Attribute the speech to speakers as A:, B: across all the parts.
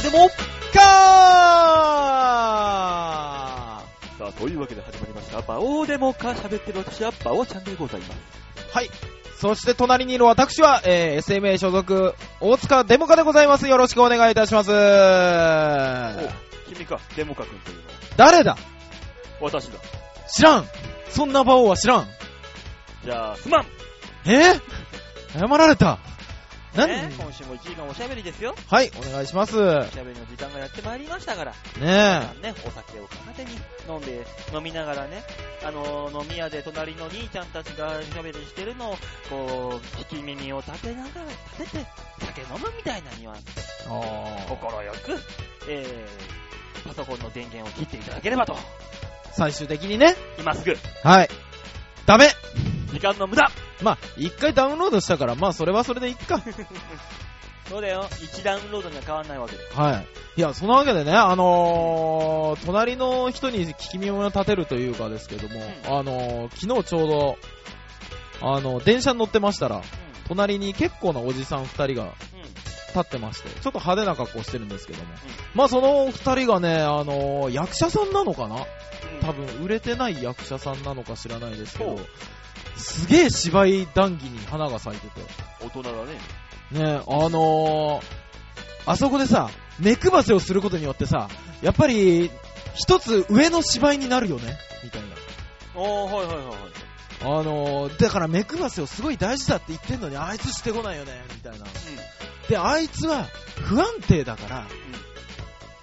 A: オでも
B: か
A: さあ、というわけで始まりました。バオーデモか喋ってる私はバオちゃんでございます。
B: ーはい。そして隣にいる私は、えー、SMA 所属、大塚デモカでございます。よろしくお願いいたします。
A: お君か、デモカ君というのは？
B: 誰だ？
A: 私だ。
B: 知らんそんな馬王は知らん
A: じゃあ、すまん
B: え？ー、謝られた。何、
A: ね、今週も1時間おしゃべりですよ。
B: はい、お願いします。
A: お
B: ね
A: しゃべりの時間がやってまいりましたから。
B: え。
A: ね、お酒を片手に飲んで、飲みながらね、あのー飲み屋で隣の兄ちゃんたちがおしゃべりしてるのを、こう、聞き耳を立てながら、立てて、酒飲むみたいなニュアンス。心よく、えー、パソコンの電源を切っていただければと。
B: 最終的にね。
A: 今すぐ、
B: はい。ダメ
A: 時間の無駄
B: まあ、一回ダウンロードしたから、まあ、それはそれでいっか。
A: そうだよ。1ダウンロードには変わんないわけ。
B: はい。いや、そのわけでね、あのー、隣の人に聞き耳を立てるというかですけども、
A: ん
B: あのー、昨日ちょうど、あの、電車に乗ってましたら、隣に結構なおじさん二人が
A: うん。うん。
B: 立ってまして、ちょっと派手な格好してるんですけども、まあその二人がね、あのー、役者さんなのかな？
A: うん。
B: 多分売れてない役者さんなのか知らないですけど
A: ほう、
B: すげえ芝居談義に花が咲いてて、
A: 大人だね。
B: ね、あのー、あそこでさ、目配せをすることによってさ、やっぱり、一つ上の芝居になるよね、みたいな。
A: おー、はいはいはいはい。
B: あのー、だから目配せをすごい大事だって言ってんのに、あいつしてこないよね、みたいな。で、あいつは不安定だから、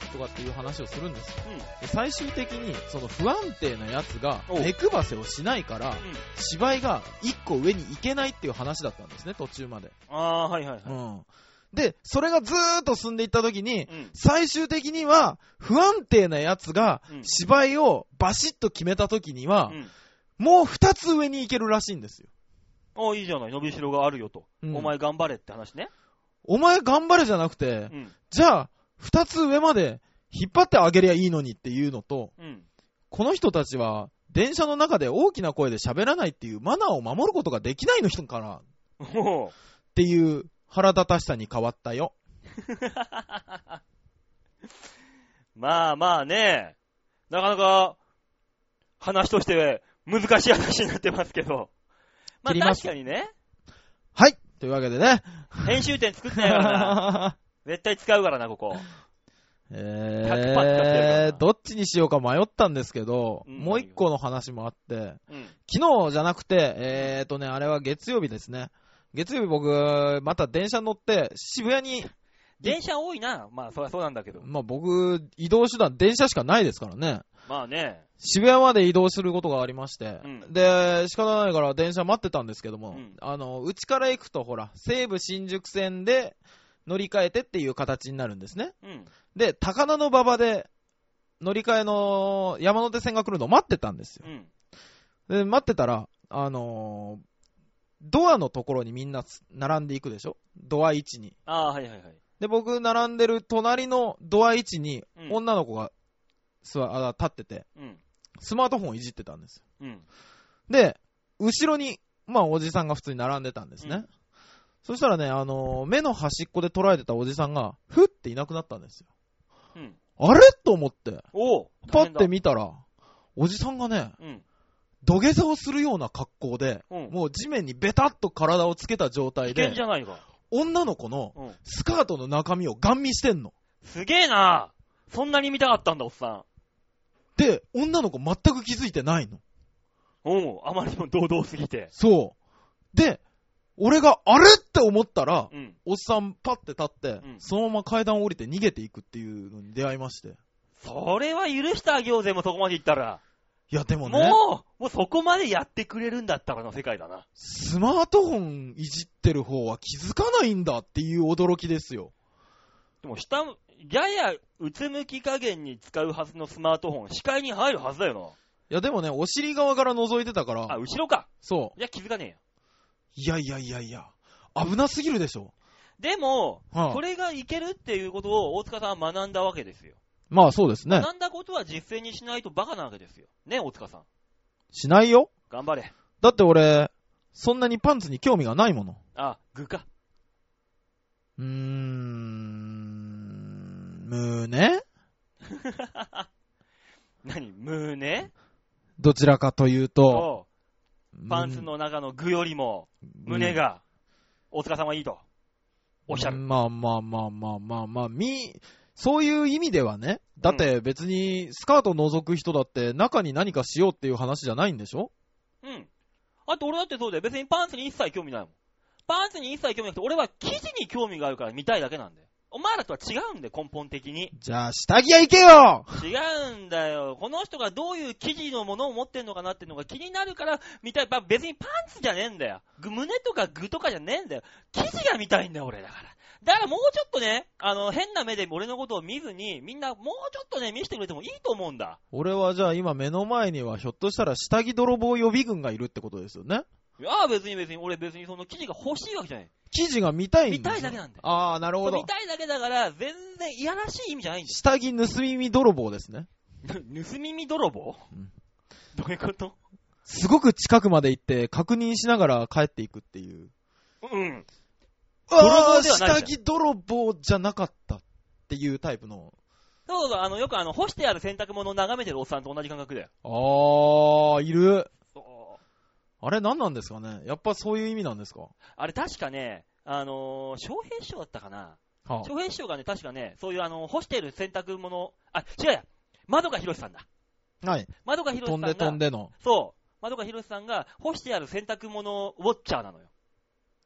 B: とかっていう話をするんですよ。
A: うん。
B: 最終的に、その不安定なやつが目配せをしないから、
A: うん。
B: 芝居が一個上に行けないっていう話だったんですね、途中まで。
A: あー、はいはいはい。
B: うん。で、それがずーっと進んでいった時に、
A: うん。
B: 最終的には、不安定なやつが
A: うん、
B: 芝居をバシッと決めた時には
A: う、ん。
B: もう二つ上に行けるらしいんですよ。
A: あいいじゃない。伸びしろがあるよと。
B: うん
A: お前頑張れって話ね。
B: お前頑張れじゃなくて
A: う、ん。
B: じゃあ、二つ上まで引っ張ってあげりゃいいのにっていうのと、
A: うん。
B: この人たちは、電車の中で大きな声で喋らないっていうマナーを守ることができないの人かなっ。ていう腹立たしさに変わったよ。
A: まあまあね、なかなか、話として難しい話になってますけど。まあ確かにね、
B: はいというわけでね。
A: 編集点作ってないからな。絶対使うからな、ここ。100%使ってやるから
B: えー、
A: な
B: どっちにしようか迷ったんですけど、
A: うん
B: もう一個の話もあって、
A: うん。
B: 昨日じゃなくて、えーとね、あれは月曜日ですね。月曜日僕、また電車乗って、渋谷に、
A: 電車多いな。まあ、そりゃそうなんだけど。
B: まあ僕、移動手段、電車しかないですからね。
A: まあね。
B: 渋谷まで移動することがありまして、
A: うん
B: で、仕方ないから電車待ってたんですけども、
A: うん
B: あの、うちから行くとほら、西武新宿線で乗り換えてっていう形になるんですね。
A: うん。
B: で、高田馬場で乗り換えの山手線が来るのを待ってたんですよ。
A: うん。
B: で、待ってたら、あのードアのところにみんなつ並んでいくでしょ？ドア位置に。
A: ああ、はいはいはい。
B: で、僕、並んでる隣のドア位置に
A: うん
B: 女の子が座あ立ってて、
A: うん。
B: スマートフォンをいじってたんですよ。
A: うん。
B: で、後ろに、まあ、おじさんが普通に並んでたんですね。
A: うん
B: そしたらね、あのー目の端っこで捉えてたおじさんが、ふっていなくなったんですよ。
A: うん。
B: あれ？と思って、パッて見たら、おじさんがね、
A: うん。
B: 土下座をするような格好で、
A: うん。
B: もう地面にベタっと体をつけた状態で
A: 危険じ、ゃないか。
B: 女の子の
A: うん。
B: スカートの中身をガン見してんの。
A: すげえなそんなに見たかったんだ、おっさん。
B: で、女の子全く気づいてないの。
A: おうあまりにも堂々すぎて。
B: そう。で、俺があれって思ったら、
A: うん。
B: おっさんパッて立って、
A: うん
B: そのまま階段を降りて逃げていくっていうのに出会いまして。
A: それは許してあげようぜ、もうそこまで行ったら。
B: いや、でもね、
A: もう、もうそこまでやってくれるんだったらの世界だな。
B: スマートフォンいじってる方は気づかないんだっていう驚きですよ。
A: でも下、ややうつむき加減に使うはずのスマートフォン、視界に入るはずだよ
B: いや、でもね、お尻側から覗いてたか
A: な。あ、
B: ら、
A: 後ろか。
B: そ
A: いや、気づかねえよ。
B: う。いやいやいやいや、危なすぎるでしょ。
A: でも、
B: はあ
A: これがいけるっていうことを大塚さんは学んだわけですよ。
B: まあそうですね。
A: 学んだことは実践にしないとバカなわけですよ。ね、大塚さん。
B: しないよ。
A: 頑張れ。
B: だって俺、そんなにパンツに興味がないもの。
A: あ、具か。
B: うーん、胸？
A: 何胸？
B: どちらかというと、
A: と、パンツの中の具よりも、胸が、大塚さんはいいと、おっしゃる。
B: まあまあまあまあまあまあ、み、そういう意味ではね、だって別にスカート覗く人だって中に何かしようっていう話じゃないんでしょ？
A: うん。あと俺だってそうだよ。別にパンツに一切興味ないもん。パンツに一切興味なくて、俺は生地に興味があるから見たいだけなんだよ。お前らとは違うんだよ、根本的に。
B: じゃあ下着屋行けよ
A: 違うんだよ。この人がどういう生地のものを持ってんのかなっていうのが気になるから見たい。まあ別にパンツじゃねえんだよ。ぐ胸とか具とかじゃねえんだよ。生地が見たいんだよ、俺だから。だからもうちょっとね、あの、変な目で俺のことを見ずに、みんなもうちょっとね、見せてくれてもいいと思うんだ。
B: 俺はじゃあ今目の前にはひょっとしたら下着泥棒予備軍がいるってことですよね？
A: いやあ別に別に、俺別にその生地が欲しいわけじゃない。
B: 記事が見たいんですよ
A: 見たいだけなんだよ。
B: ああ、なるほど
A: 見。たいだけだから、全然いやらしい意味じゃないんです
B: 下着盗み見泥棒ですね。
A: よ。盗み見泥棒、
B: うん
A: どういうこと？
B: すごく近くまで行って確認しながら帰っていくっていう。
A: うん。
B: 泥
A: 泥棒ではない
B: 下着泥棒じゃなかったっていうタイプの。
A: そうそう、あの、よくあの、干してある洗濯物を眺めてるおっさんと同じ感覚だよ。
B: あー、いる。あれ何なんですかね？やっぱそういう意味なんですか？
A: あれ確かね、あのー、翔平師匠だったかな？
B: は
A: 翔平師匠がね、確かね、そういうあの、干してる洗濯物、あ、違うや、窓かひろしさんだ。
B: はい。
A: 窓かひろしさんが、
B: 飛んで飛んでの。
A: そう、窓かひろしさんが干してある洗濯物ウォッチャーなのよ。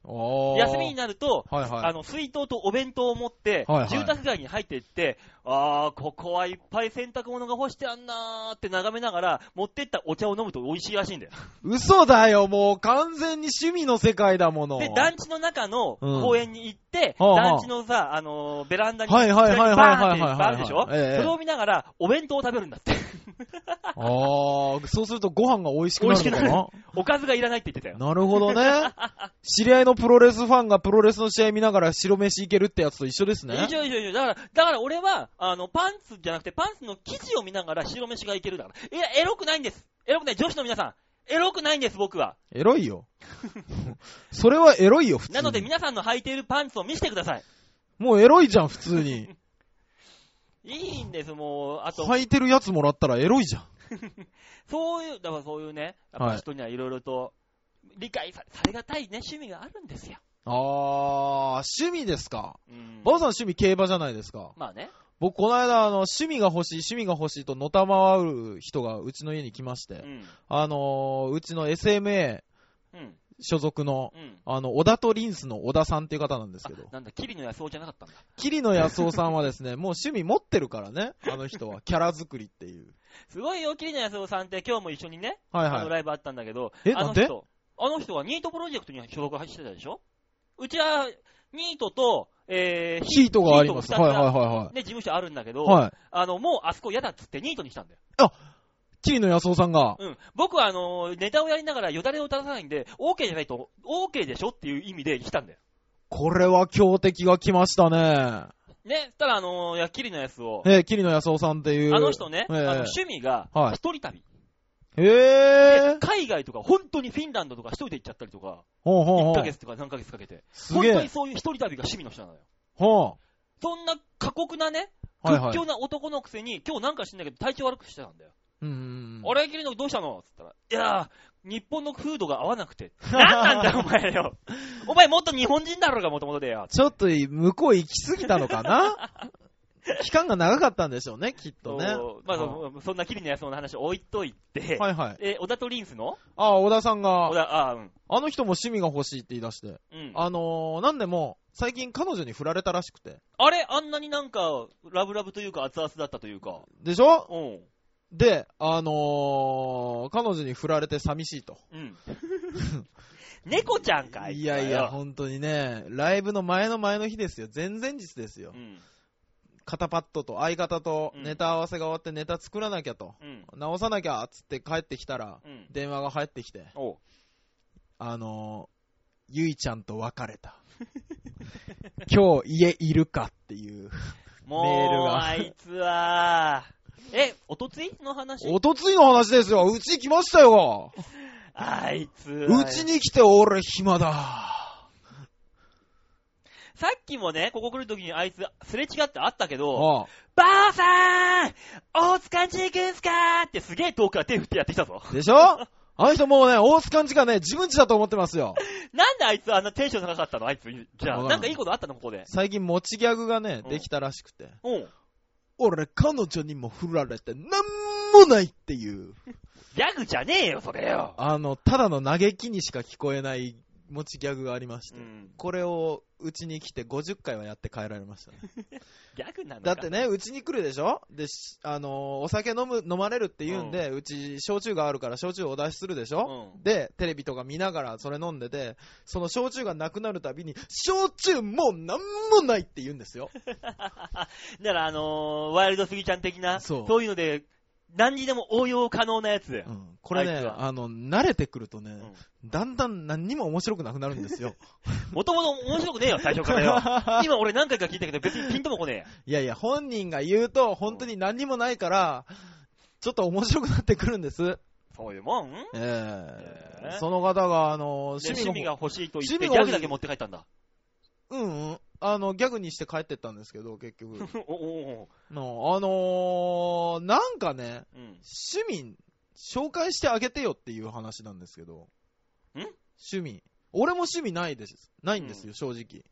B: あー。
A: 休みになると、
B: はいはい。
A: あの、水筒とお弁当を持って、
B: はいはい
A: 住宅街に入っていって、あー、ここはいっぱい洗濯物が干してあんなーって眺めながら、持ってったお茶を飲むと美味しいらしいんだよ。
B: 嘘だよ、もう完全に趣味の世界だもの。
A: で、団地の中の
B: うん
A: 公園に行って、
B: はあはあ
A: 団地のさ、あのーベランダに、
B: はいはいはいはい
A: ンっでしょ？
B: ええ
A: それを見ながら、お弁当を食べるんだって。
B: あー、そうするとご飯が美味しくなるのかな？
A: おかずがいらないって言ってたよ。
B: なるほどね。知り合いのプロレスファンがプロレスの試合見ながら白飯いけるってやつと一緒ですね。
A: 以上以上以上。だから、だから俺は、あの、パンツじゃなくて、パンツの生地を見ながら白飯がいけるだから。いや、エロくないんです。エロくない。女子の皆さん。エロくないんです、僕は。
B: エロいよ。それはエロいよ、普通に。
A: なので皆さんの履いているパンツを見せてください。
B: もうエロいじゃん、普通に。
A: いいんです、もう。あと、
B: 履いてるやつもらったらエロいじゃん。
A: そういう、だからそういうね、やっ
B: はい
A: ぱ人にはいろいろと理解さされがたいね、趣味があるんですよ。
B: あー、趣味ですか。
A: うん
B: バオさん趣味競馬じゃないですか。
A: まあね。
B: 僕、この間、あの、趣味が欲しい、趣味が欲しいとのたまわる人がうちの家に来まして、
A: うん。
B: あのー、うちの SMA
A: うん。
B: 所属の、
A: うん。
B: あの、小田とリンスの小田さんっていう方なんですけど
A: あ、なんだ、桐野安夫じゃなかったんだ。
B: 桐野安夫さんはですね、もう趣味持ってるからね、あの人は。キャラ作りっていう。
A: すごいよ、桐野安夫さんって今日も一緒にね、あの
B: はいはい。
A: ライブあったんだけど、
B: えなんで？
A: あの人、あの人はニートプロジェクトに所属してたでしょ？うちは、ニートと、えー、
B: ヒートがあります。はいはいはいは
A: ね、事務所あるんだけど、
B: い。はい。
A: あの、もうあそこ嫌だっつってニートにしたんだよ。
B: 桐野安夫さんが、
A: うん。僕はあの、ネタをやりながらよだれを出さないんで、OK じゃないと、OK でしょっていう意味で来たんだよ。
B: これは強敵が来ましたね。
A: ね、そしたらあの、いや、桐野安夫、
B: えー、桐野安夫さんっていう。
A: あの人ね、
B: ええ
A: あの趣味が
B: はい
A: 一人旅。
B: へ
A: で
B: ー。
A: 海外とか、本当にフィンランドとか一人で行っちゃったりとか、1
B: ほうほうほう。
A: ヶ月とか何ヶ月かけて、
B: す。
A: 本当にそういう一人旅が趣味の人なのよ。
B: ほ
A: そんな過酷なね、
B: う。はいはい
A: 屈強。な男のくせに、今日なんか知んないけど体調悪くしてたんだよ。
B: うんうんうん。
A: あれ、桐野どうしたの？つったら、いやー、日本の風土が合わなくて。なんなんだよ、お前よ。お前もっと日本人だろうが、もともとでよ。
B: ちょっと向こう行き過ぎたのかな？期間が長かったんでしょうね、きっとね。
A: まあ、そそんな桐野安夫の話置いといて、
B: はいはい。
A: え、小田とリンスの？
B: あ、小田さんが
A: 小、田、あーうん。
B: あの人も趣味が欲しいって言い出して。
A: うん。
B: あのー、なんでも、最近彼女に振られたらしくて。
A: あれ？あんなになんか、ラブラブというか熱々だったというか。
B: でしょ？
A: うん。
B: で、あのー、彼女に振られて寂しいと。
A: うん。猫ちゃんかい
B: いやいや、本当にね、ライブの前の前の日ですよ。前々日ですよ
A: う。ん。
B: 肩パッドと相方と
A: うん
B: ネタ合わせが終わってネタ作らなきゃと。
A: うん。
B: 直さなきゃっつって帰ってきたら、
A: うん。
B: 電話が入ってきて。あのー、ゆいちゃんと別れた。今日家いるかっていう。メールが
A: あいつは、え、おとついの話？
B: おとついの話ですよ。うち来ましたよ。
A: あいつは
B: うちに来て俺暇だ。
A: さっきもね、ここ来るときにあいつ、すれ違ってあったけど、ばあさん大塚んち行くんすかーってすげえ遠くから手振ってやってきたぞ。
B: でしょ？あの人もうね、大塚んちがね、自分ちだと思ってますよ。
A: なんであいつあんなテンション高かったの？あいつ。じゃあ、なんかいいことあったの？ここで。
B: 最近持ちギャグがね
A: う、ん
B: できたらしくて。
A: うん。
B: 俺、彼女にも振られて、なんもないっていう、
A: ギャグじゃねえよ、それよ。
B: あの、ただの嘆きにしか聞こえない持ちギャグがありまして。
A: うん。
B: これをうちに来て50回はやって帰られましたね。
A: ギャグなのか
B: だってね、うちに来るでしょ？で、しあのーお酒飲む、飲まれるって言うんで、うち、焼酎があるから焼酎お出しするでしょ、
A: うん。
B: で、テレビとか見ながらそれ飲んでて、その焼酎がなくなるたびに、焼酎もうなんもないって言うんですよ。
A: だから、あのー、ワイルドスギちゃん的な、
B: そう
A: そういうので、何にでも応用可能なやつ。
B: うん、これね
A: あいつ、は
B: あの、慣れてくるとね、
A: うん
B: だんだん何にも面白くなくなるんですよ。
A: もともと面白くねえよ、最初からよ。今俺何回か聞いたけど、別にピンともこね
B: いやいや、本人が言うと、本当に何にもないから、ちょっと面白くなってくるんです。
A: え。そういうもん？
B: ええ
A: ええ
B: その方が、あの、
A: で
B: 趣味が
A: 趣味が欲しいと言って、ギ
B: 趣味が欲しい
A: ャグだけ持って帰ったんだ。
B: うんうん。あの、ギャグにして帰ってったんですけど、結局。
A: おおお
B: のあのー、なんかね、
A: うん。
B: 趣味、紹介してあげてよっていう話なんですけど。
A: ん？
B: 趣味。俺も趣味ないです。ないんですよ、正直。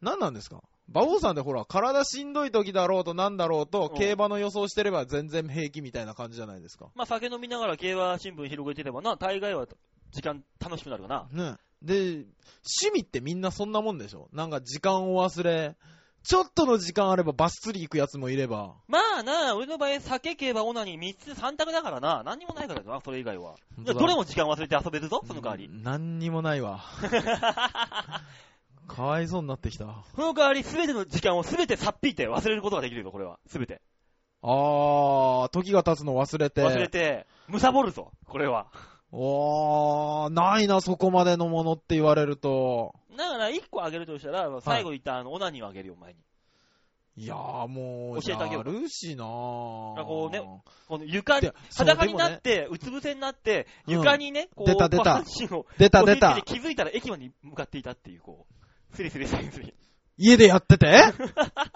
B: 何なんですか？馬王さんでほら、体しんどい時だろうとなんだろうと
A: う、ん
B: 競馬の予想してれば全然平気みたいな感じじゃないですか。
A: まあ、酒飲みながら競馬新聞広げてればな、大概は時間楽しくなるかな。
B: ね。で、趣味ってみんなそんなもんでしょ？なんか時間を忘れ、ちょっとの時間あればバス釣り行くやつもいれば。
A: まあな、俺の場合、酒、競馬、オナニー3つ3択だからな、何にもないからな、それ以外は。どれも時間忘れて遊べるぞ、その代わり。
B: うん何にもないわ。かわいそうになってきた。
A: その代わり、すべての時間をすべてさっぴいて忘れることができるぞ、これは。すべて。
B: あー、時が経つの忘れて。
A: 忘れて、むさぼるぞ、これは。
B: おー、ないな、そこまでのものって言われると。
A: だから、1個あげるとしたら、最後言ったあの、オナニーをあげるよ、前に。
B: いやーもう、
A: 教えてあげよう
B: やるしなー
A: あこうねこの床に裸になって、うつ伏せになって、
B: うん
A: 床にね、こう、
B: 出た出た出た出た
A: 気づいたら駅まで向かっていたっていう、こう、スリスリスリスリ。
B: 家でやってて？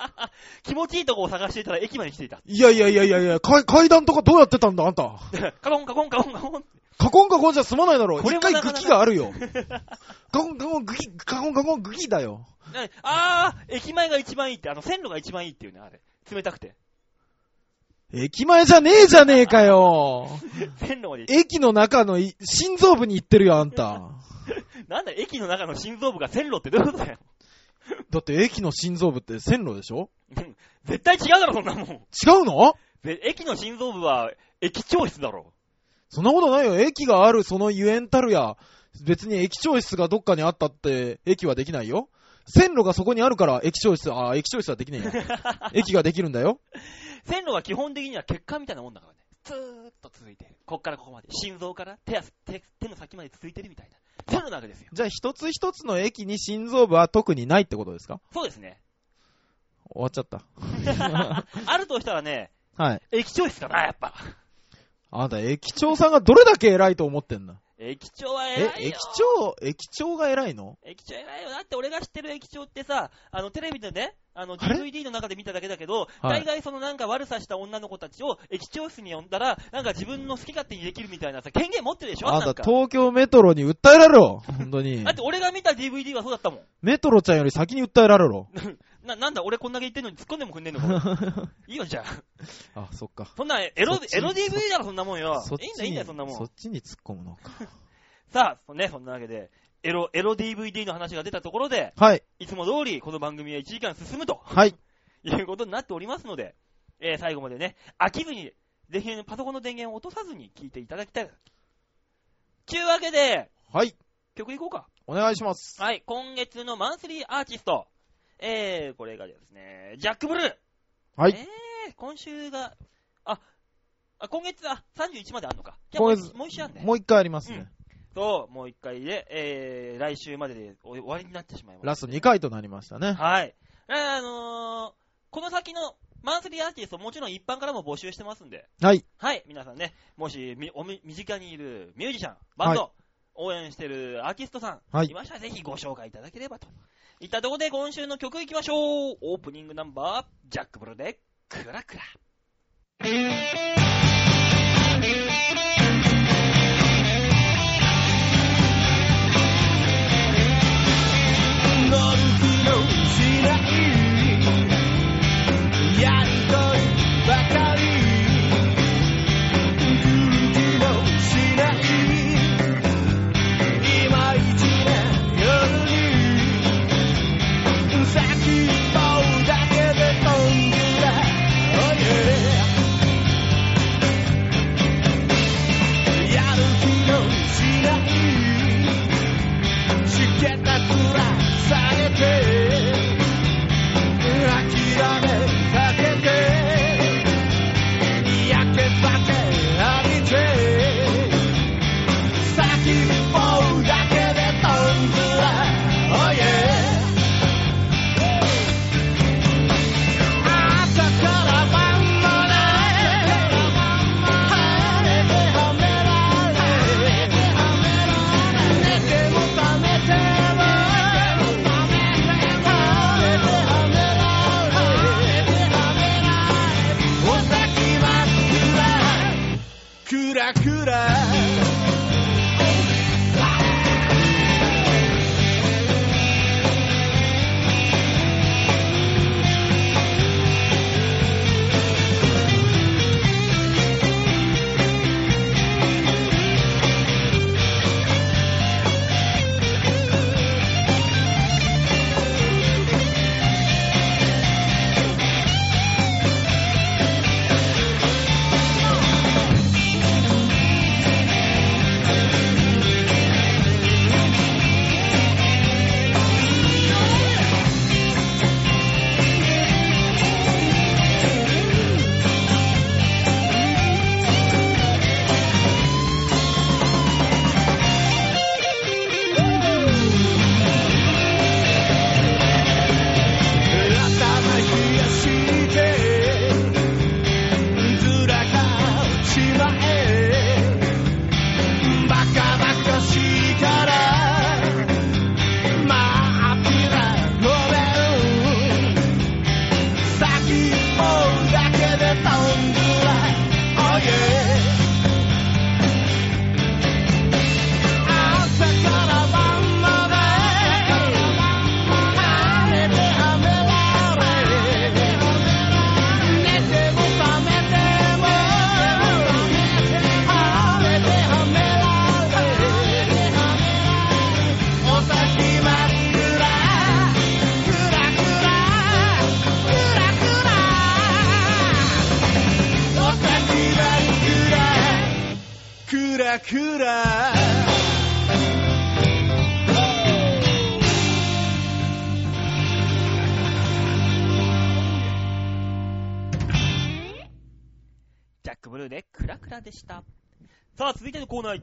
A: 気持ちいいとこを探していたら駅まで来ていた。
B: いやいやいやいやいや、階階段とかどうやってたんだ、あんた。
A: カコンカコンカコンカコン。
B: カコンカコンじゃ済まないだろ。
A: これ
B: 一回
A: もなかなか
B: グキがあるよ。カコンカコングキ、カコンカコングキだよ。
A: ねあー、駅前が一番いいって、あの、線路が一番いいっていうね、あれ。冷たくて。
B: 駅前じゃねえじゃねえかよ。
A: 線路まで。
B: 駅の中のい心臓部に行ってるよ、あんた。
A: なんだ、駅の中の心臓部が線路ってどういうことだよ。
B: だって駅の心臓部って線路でしょ？
A: うん絶対違うだろ、そんなもん。
B: 違うの？
A: で駅の心臓部は、駅長室だろ。
B: そんなことないよ。駅があるそのゆえんたるや、別に駅長室がどっかにあったって、駅はできないよ。線路がそこにあるから、駅長室、あー、駅長室はできねえや。駅ができるんだよ。
A: 線路は基本的には血管みたいなもんだからね。ずーっと続いてる。こっからここまで。心臓から手足手手の先まで続いてるみたいな。線路なわけですよ。
B: じゃあ一つ一つの駅に心臓部は特にないってことですか？
A: そうですね。
B: 終わっちゃった。
A: あるとしたらね、
B: はい。
A: 駅長室かな、やっぱ。
B: あんた駅長さんがどれだけ偉いと思ってんだ
A: 駅長は
B: え
A: 偉いよ。、
B: 駅長、駅長が偉いの？
A: 駅長偉いよ。だって俺が知ってる駅長ってさ、あの、テレビでね、あの、DVD の中で見ただけだけど、
B: はい
A: 大概そのなんか悪さした女の子たちを駅長室に呼んだら、なんか自分の好き勝手にできるみたいなさ、権限持ってるでしょ？
B: あん。た東京メトロに訴えられろ本当に
A: だ。って俺が見た DVD はそうだったもん。
B: メトロちゃんより先に訴えられろ。
A: な、なんだ俺こんだけ言ってんのに突っ込んでもくんねえのか？いいよ、じゃあ。
B: あ、そっか。
A: そんな、エロエロ DVD だろ、そんなもんよ。
B: そっち
A: いいんだ、いいんだよ、そんなもん。
B: そっちに突っ込むのか。
A: さあ、ね、そんなわけで、エロ、エロ DVD の話が出たところで、
B: はい。
A: いつも通りこの番組は1時間進むと
B: はい。
A: いうことになっておりますので、えー最後までね、飽きずに、ぜひパソコンの電源を落とさずに聞いていただきたい。ちゅうわけで、
B: はい。
A: 曲いこうか。
B: お願いします。
A: はい、今月のマンスリーアーティスト。えー、これがですね、ジャック・ブルー。
B: はい。
A: えー、今週が、あ、あ今月、あ、31まであんのか。じゃあ
B: 今月
A: もうもう一週あんね。
B: もう一回ありますね。
A: そう、もう一回で、えー、来週までで終わりになってしまいます。
B: ラスト2回となりましたね。
A: はい。あのー、この先のマンスリーアーティスト、もちろん一般からも募集してますんで、
B: はい。
A: はい、皆さんね、もし、みおみ身近にいるミュージシャン、バンド、
C: 応援してるアーティストさん、
B: はい
C: いましたらぜひご紹介いただければと。いったとこで今週の曲いきましょうオープニングナンバー、ジャックブルで、クラクラ。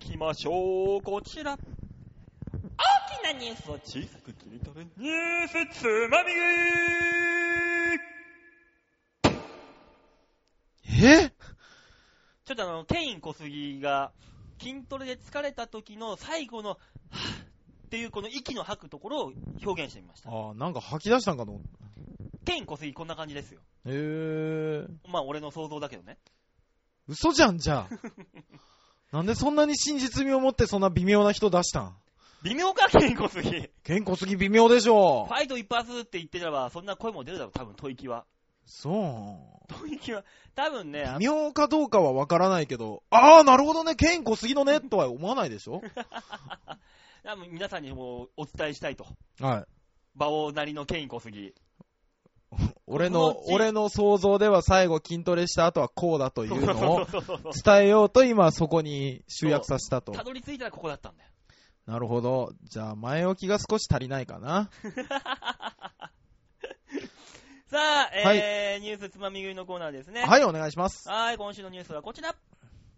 C: きましょう。こちら。大きなニュースを小さく切り取るニュースつまみ食い
B: え？
C: ちょっとあの、ケイン小杉が筋トレで疲れた時の最後の、はぁっていうこの息の吐くところを表現してみました。
B: ああ、なんか吐き出したんかと思った。
C: ケイン小杉こんな感じですよ。
B: へえ。
C: まあ俺の想像だけどね。
B: 嘘じゃん、じゃあ。なんでそんなに真実味を持ってそんな微妙な人出したん？
C: 微妙か、ケイン小杉。
B: 健康すぎ微妙でしょ
C: フ。ァイト一発って言ってれば、そんな声も出るだろう、多分、吐息は。
B: そう。
C: 吐息は、多分ね、あ
B: 微妙かどうかはわからないけど、ああ、なるほどね、健康すぎのね、とは思わないでしょ？
C: 多分皆さんにもお伝えしたいと。
B: はい。
C: 馬王なりのケイン小杉。
B: 俺の俺の想像では最後筋トレした後はこうだというのを伝えようと今そこに集約させたと
C: た。どり着いたらここだったんだよ。
B: なるほど。じゃあ前置きが少し足りないかな。
C: さあ、えー
B: はい
C: ニュースつまみ食いのコーナーですね。
B: はい、お願いします。
C: はい、今週のニュースはこちら。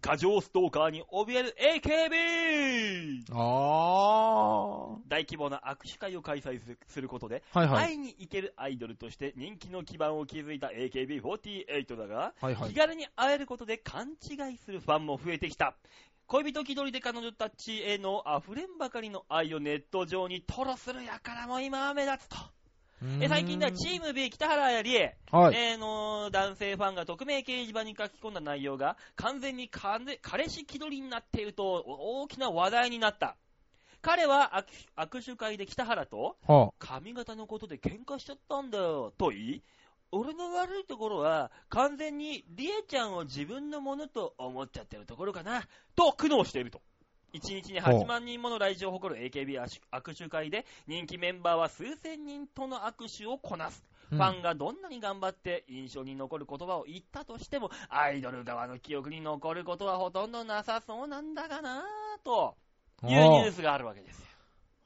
C: 過剰ストーカーに怯える AKB!
B: あ
C: 大規模な握手会を開催することで、
B: ー。はいはい。
C: 会いに行けるアイドルとして人気の基盤を築いた AKB48 だが、
B: はいはい
C: 気。軽に会えることで勘違いするファンも増えてきた。
A: 恋人気取りで彼女たちへの溢れんばかりの愛をネット上に吐露する輩も今は目立つと。え最近ではチーム B 北原りえ、
B: はい。
A: えーの男性ファンが匿名掲示板に書き込んだ内容が完全に彼彼氏気取りになっていると大きな話題になった。彼は握握手会で北原と
B: は
A: 髪型のことで喧嘩しちゃったんだよと言い、俺の悪いところは完全にリエちゃんを自分のものと思っちゃってるところかなと苦悩していると。1日に8万人もの来場を誇る AKB 握手会で人気メンバーは数千人との握手をこなす。
B: うん
A: ファンがどんなに頑張って印象に残る言葉を言ったとしても、アイドル側の記憶に残ることはほとんどなさそうなんだがなぁというニュースがあるわけですよ。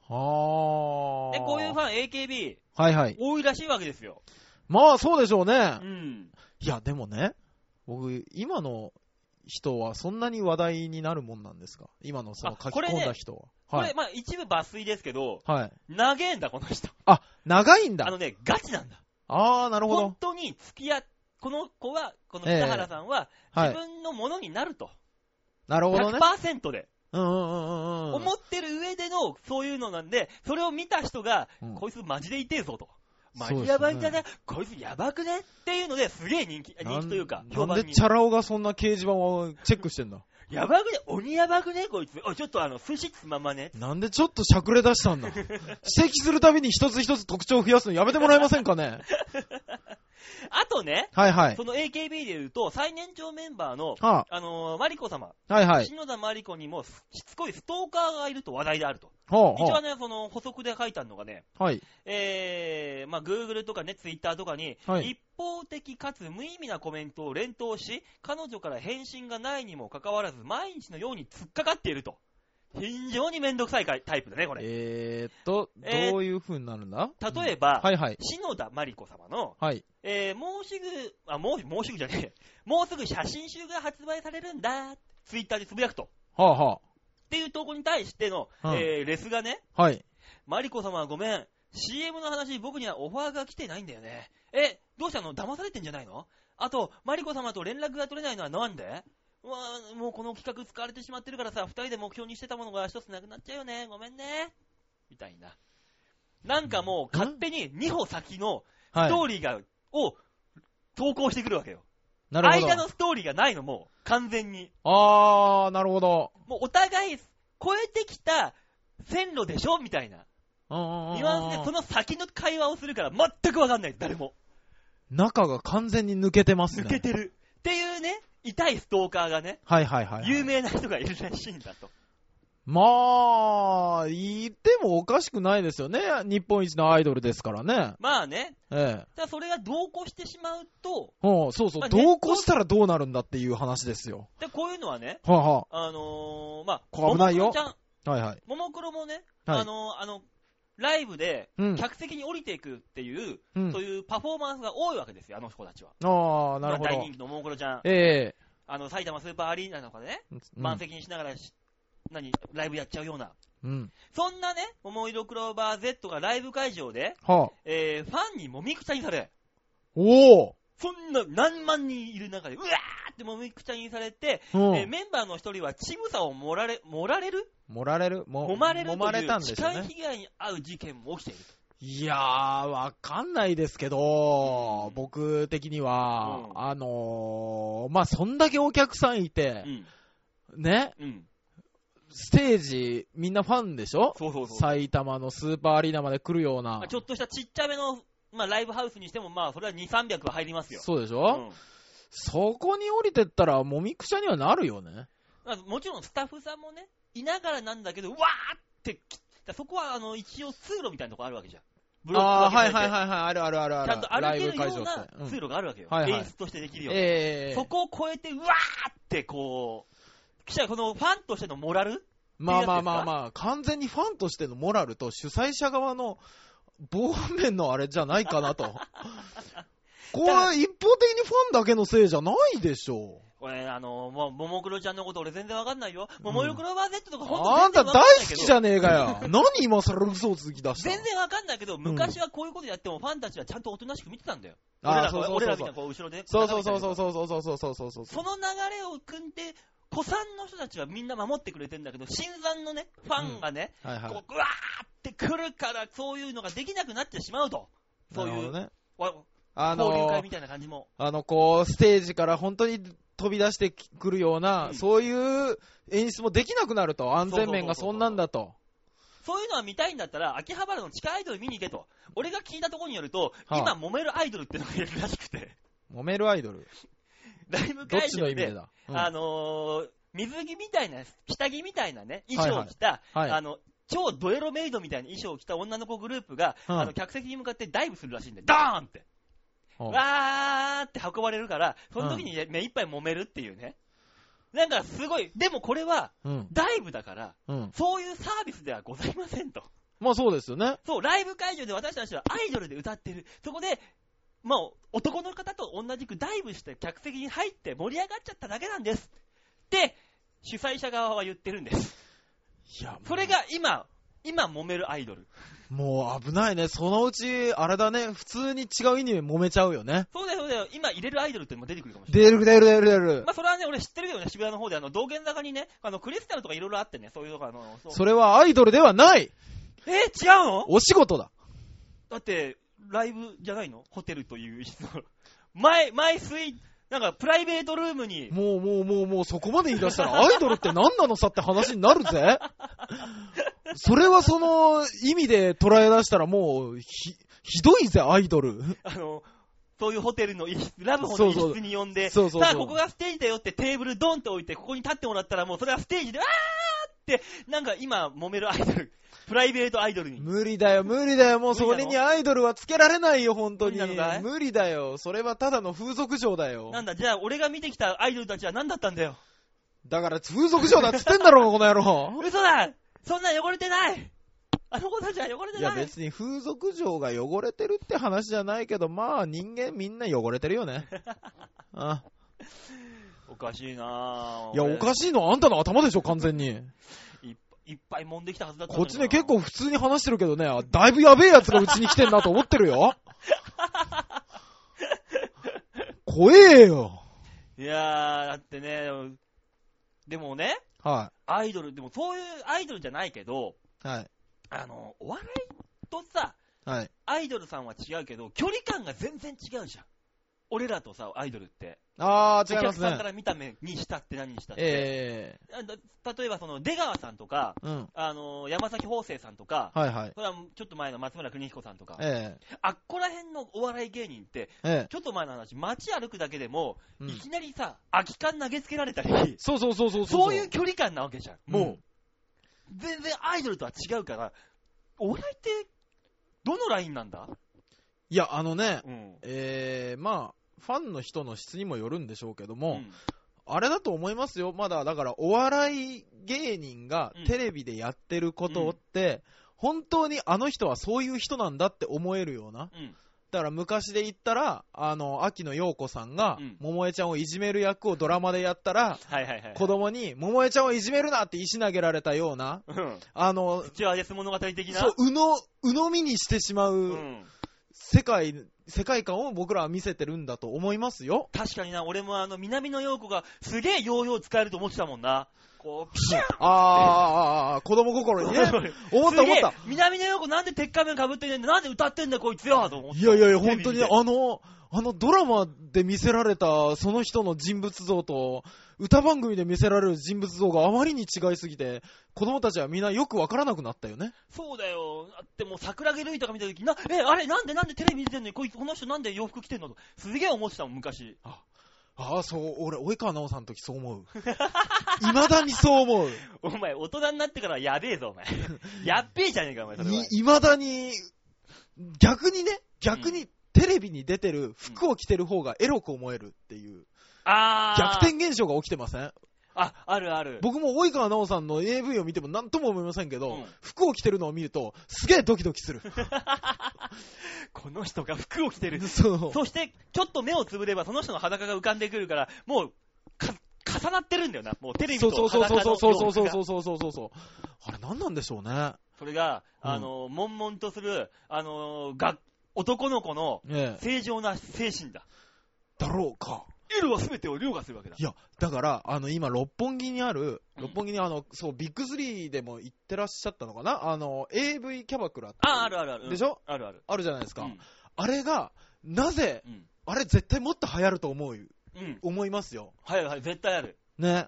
B: はあ。
A: で、こういうファン AKB
B: はいはい。
A: 多いらしいわけですよ。
B: まあ、そうでしょうね
A: う。ん。
B: いや、でもね、僕、今の人はそんなに話題になるもんなんですか？今のその書き込んだ人は。
A: これ、
B: はい。
A: まあ一部抜粋ですけど、
B: はい。
A: 長えんだ、この人。
B: あ、長いんだ
A: あ。のね、ガチなんだ。
B: ああ、なるほど。
A: 本当に付き合っ、この子は、この北原さんは、
B: はい
A: 自。分のものになると。
B: なるほどね。
A: 100%で。
B: うんうんうんうんうん。
A: 思ってる上での、そういうのなんで、それを見た人が、
B: うん
A: こいつマジで痛えぞと。マジ
B: そうですね。
A: やばいんじゃねこいつやばくね？っていうのですげえ人気、人気というか、評判に
B: なんでチ。ャラ男がそんな掲示板をチェックしてんだ
A: やばくね？鬼やばくねこいつ。おい、ちょっとあの、寿司つままね。
B: なんでちょっとしゃくれ出したんだ？指摘するたびに一つ一つ特徴を増やすのやめてもらえませんかね？
A: あとね、
B: はいはい。
A: その AKB で言うと、最年長メンバーの、
B: は
A: あのーマリコ様、
B: あ、はいはい。
A: 篠田マリコにもしつこいストーカーがいると話題であると。
B: ほうほ
A: 一応ね、その補足で書いてあるのがね、
B: う。はい。
A: えー、まあ、Google とかね、Twitter とかに、
B: はい
A: 一方的かつ無意味なコメントを連投し、彼女から返信がないにもかかわらず、毎日のように突っかかっていると。非常にめんどくさいタイプだね、これ。
B: えーっと、
A: えー
B: どういう風になるんだ？
A: 例えば、
B: はいはい。
A: 篠田マリコ様の、
B: はい。
A: えー、もうすぐ、あ、もう、もうすぐじゃねえ。もうすぐ写真集が発売されるんだ。ツイッターでつぶやくと。
B: はあは
A: っていう投稿に対しての、
B: うん
A: えー、レスがね、
B: あ。はい。
A: マリコ様はごめん。CM の話、僕にはオファーが来てないんだよね。え、どうしたの？騙されてんじゃないの？あと、マリコ様と連絡が取れないのはなんで？うわーもうこの企画使われてしまってるからさ、二人で目標にしてたものが一つなくなっちゃうよね。ごめんね。みたいな。なんかもう勝手に2歩先の
B: はい。
A: ストーリーが、を投稿してくるわけよ。
B: なるほど。
A: 間のストーリーがないの、もう。完全に。
B: あー、なるほど。
A: もうお互い超えてきた線路でしょ？みたいな。
B: うんうんうんうん
A: ニュアンスでその先の会話をするから全くわかんない。誰も。
B: 中が完全に抜けてますね。
A: 抜けてる。っていうね、痛いストーカーがね、
B: はいはいはいはい。
A: 有名な人がいるらしいんだと。
B: まあ、言ってもおかしくないですよね。日本一のアイドルですからね。
A: まあね、
B: ええ。
A: ただそれが同行してしまうと、
B: うん、そうそう。
A: まあ
B: 同行したらどうなるんだっていう話ですよ。
A: でこういうのはね、
B: はあ、は
A: あのー、まあ、
B: 危ないよはいはい。
A: ももクロもね、
B: はい
A: あのー、あの、ライブで
B: うん。
A: 客席に降りていくっていう、
B: うん
A: そういうパフォーマンスが多いわけですよ、あの子たちは。
B: ああ、なるほど
A: まあ大。人気のももクロちゃん、
B: ええ
A: あの、埼玉スーパーアリーナとかでね、
B: うん
A: 満席にしながらし、何、ライブやっちゃうような。
B: うん。
A: そんなね、桃色クローバー Z がライブ会場で、
B: はあ。
A: えー、ファンにもみくちゃにされ、
B: おお
A: そんな何万人いる中で、うわーってもみくちゃにされて、
B: うん。
A: えーメンバーの一人は乳草を盛られ、盛られる？
B: 盛られる？も
A: 揉まれる
B: 揉まれ
A: という痴
B: たんでしょうね。
A: 漢被害に遭う事件も起きていると。
B: いやー、わかんないですけど、
A: うん
B: 僕的には、
A: うん
B: あのー、まあ、そんだけお客さんいて
A: う、ん。
B: ね、
A: うん。
B: ステージ、みんなファンでしょ？
A: そうそうそう。
B: 埼玉のスーパーアリーナまで来るような
A: まあ。ちょっとしたちっちゃめの、まあ、ライブハウスにしても、まあ、それは2、300は入りますよ。
B: そうでしょ、
A: うん
B: そこに降りてったら、もみくちゃにはなるよね。
A: まあもちろんスタッフさんもね、いながらなんだけど、うわーってそこはあの一応通路みたいなとこあるわけじゃん。ブロ
B: ああー、はい
A: ック分けされて
B: はいはいはい、あるあるあるある。
A: ちゃんと歩けるような通路があるわけよ。
B: はいはい
A: 演出としてできるような。
B: ええ
A: そこを越えて、うわーってこう、記者このファンとしてのモラル？
B: まあまあまあまあ、完全にファンとしてのモラルと主催者側の防面のあれじゃないかなと。これ一方的にファンだけのせいじゃないでしょ
A: これ、あの、もう、ももクロちゃんのこと俺全然わかんないよ。ももよクローバー Z とか
B: う。
A: 本当
B: あんた大。好きじゃねえかよ。何今更嘘をつき出したの？
A: 全然わかんないけど、昔はこういうことやってもファンたちはちゃんとおとなしく見てたんだよ。俺
B: あー
A: らが
B: そうそうそうそう
A: 俺らみたいなこう後ろで。
B: そうそうそうそう
A: う。
B: そうそうそうそうそうそうそう。
A: その流れを組んで、古参の人たちはみんな守ってくれてんだけど、新参のね、ファンがね、
B: はいはい。
A: こう、ぐわーって来るから、そういうのができなくなってしまうと。そういう、
B: ね。
A: わ
B: あの
A: 交流会みたいな感じも。
B: あの、こう、ステージから本当に飛び出してくるような、
A: うん
B: そういう演出もできなくなると。安全面が
A: そ
B: んなんだと。
A: そういうのは見たいんだったら、秋葉原の地下アイドル見に行けと。俺が聞いたところによると、
B: はあ
A: 今揉めるアイドルってのがいるらしくて、
B: 揉めるアイドル。
A: ライブ会場で。
B: うん
A: あのー、水着みたいな、下着みたいなね、衣装を着た、
B: はい
A: あの、超ドエロメイドみたいな衣装を着た女の子グループが、
B: うん
A: あの、客席に向かってダイブするらしいんで、ダーンって、
B: うん
A: わーって運ばれるから、その時に目いっぱい揉めるっていうね。なんかすごい、でもこれは、
B: うん。
A: ダイブだから、
B: うん。
A: そういうサービスではございませんと。
B: まあそうですよね。
A: そう、ライブ会場で私たちはアイドルで歌ってる。そこで、まあ、男の方と同じくダイブして客席に入って盛り上がっちゃっただけなんです。って、主催者側は言ってるんです。
B: いや、
A: それが今、今揉めるアイドル。
B: もう危ないね。そのうち、あれだね。普通に違う意味で揉めちゃうよね。
A: そうだよ、そうだよ。今入れるアイドルってのも出てくるかもしれない。
B: 出る出る出る出る。
A: まあ、それはね、俺知ってるけどね、渋谷の方で、あの、道玄坂にね、あの、クリスタルとかいろいろあってね、そういうのが、あの、そ
B: れはアイドルではない
A: えー違うの？
B: お仕事だ。
A: だって、ライブじゃないの？ホテルという一室の。前、前スイなんか、プライベートルームに、
B: もうもうもうもうそこまで言い出したらアイドルって何なのさって話になるぜ。それはその意味で捉え出したらもうひ、ひどいぜ、アイドル。
A: あの、そういうホテルの一室、ラブホの一室に呼んで、
B: そうそうそう
A: さあ、ここがステージだよってテーブルドンって置いて、ここに立ってもらったら、もうそれはステージで、わーって、なんか今、揉めるアイドル、プライベートアイドルに。
B: 無理だよ、無理だよ。もうそれにアイドルはつけられないよ、本当に。
A: 無理なのかい？
B: 無理だよ。それはただの風俗嬢だよ
A: な。んだ、じゃあ、俺が見てきたアイドルたちは何だったんだよ？
B: だから風俗嬢だっつってんだろ この野郎。
A: 嘘だそんな汚れてないあの子たちは汚れて
B: いや
A: ない
B: 別に風俗嬢が汚れてるって話じゃないけど、まあ人間みんな汚れてるよね。あ
A: おかしいなぁ。
B: いや、おかしいのはあんたの頭でしょ、完全に。
A: いっぱい揉んできたはずだった
B: こっちね、結構普通に話してるけどね、あだいぶやべえやつがうちに来てんなと思ってるよ。怖えよ。
A: いやー、だってね、でもね、
B: は
A: アイドル、でもそういうアイドルじゃないけど、
B: い。はい。
A: あの、お笑いとさ、
B: はい。
A: アイドルさんは違うけど、距離感が全然違うじゃん。俺らとさ、アイドルって。
B: あー、違いますね
A: お客さんか。ら見た目にしたって何にしたって。
B: え
A: あだ例えばその、出川さんとか、
B: えうん。
A: あの、山崎邦生さんとか、
B: はいはい。
A: それはちょっと前の松村邦彦さんとか、
B: え
A: あっこら辺のお笑い芸人って、
B: ええ
A: ちょっと前の話、街歩くだけでも、
B: えうん
A: いきなりさ、空き缶投げつけられたり、
B: そうそうそうそう
A: そういう距離感なわけじゃん。もう、
B: うん
A: 全然アイドルとは違うから、お笑いって、どのラインなんだ？
B: いや、あのね、
A: うん。
B: えー、まあ、ファンの人の質にもよるんでしょうけども、
A: うん
B: あれだと思いますよ。まだ、だから、お笑い芸人が
A: うん
B: テレビでやってることって、本当にあの人はそういう人なんだって思えるような。
A: うん。
B: だから昔で言ったら、あの、秋野陽子さんが
A: うん、
B: 桃江ちゃんをいじめる役をドラマでやったら、
A: はいはいはい。
B: 子供に、桃江ちゃんをいじめるなって石投げられたような、
A: うん。
B: あの、
A: 物語的な？
B: そう、うの、鵜呑みにしてしま
A: う。
B: うん世界、世界観を僕らは見せてるんだと思いますよ。
A: 確かにな、俺もあの、南野陽子がすげえヨーヨー使えると思ってたもんな。こう、ピシャー
B: あーあー、あー子供心にね。思った思った。
A: 南野陽子なんで鉄仮面被ってんねんなんで歌ってんだよこいつよと思って。
B: いやいやいや、本当に、あの、あのドラマで見せられたその人の人物像と、歌番組で見せられる人物像があまりに違いすぎて、子供たちはみんなよくわからなくなったよね。
A: そうだよ。だってもう桜木類とか見たときな、え、あれなんでなんでテレビ見てんの？にこいつ、この人なんで洋服着てんの？と。すげえ思ってたもん、昔。
B: ああ、そう、俺、及川直さんの時そう思う。未だにそう思う。
A: お前、大人になってからやべえぞ、お前。やっべえじゃねえか、お前、それは。
B: い未だに、逆にね、逆にテレビに出てる服を着てる方がエロく思えるっていう、
A: あー。
B: 逆転現象が起きてません？
A: あ、あるある。
B: 僕も及川直さんの AV を見ても何とも思いませんけど、
A: うん
B: 服を着てるのを見ると、すげえドキドキする。
A: この人が服を着てる。
B: そう。
A: そして、ちょっと目をつぶればその人の裸が浮かんでくるから、もう、か、重なってるんだよな。もうテレビ
B: そう
A: と
B: そうそうそう
A: 裸の
B: そうそうそうそうそうそうそうそう。あれ何なんでしょうね。
A: それが、
B: うん
A: あの、悶々とする、あの、が、男の子の
B: ええ。
A: 正常な精神だ。
B: だろうか。
A: L は全てを凌駕するわけだ
B: い。や、だから、あの、今、六本木にある、
A: うん
B: 六本木にあの、そう、ビッグスリーでも行ってらっしゃったのかな？あの、AV キャバクラって
A: あ、あるあるある。うん
B: でしょ？
A: あるある。
B: あるじゃないですか。
A: うん。
B: あれが、なぜ、
A: うん。
B: あれ絶対もっと流行ると思う、
A: うん。
B: 思いますよ。
A: はいはい、絶対ある。
B: ね。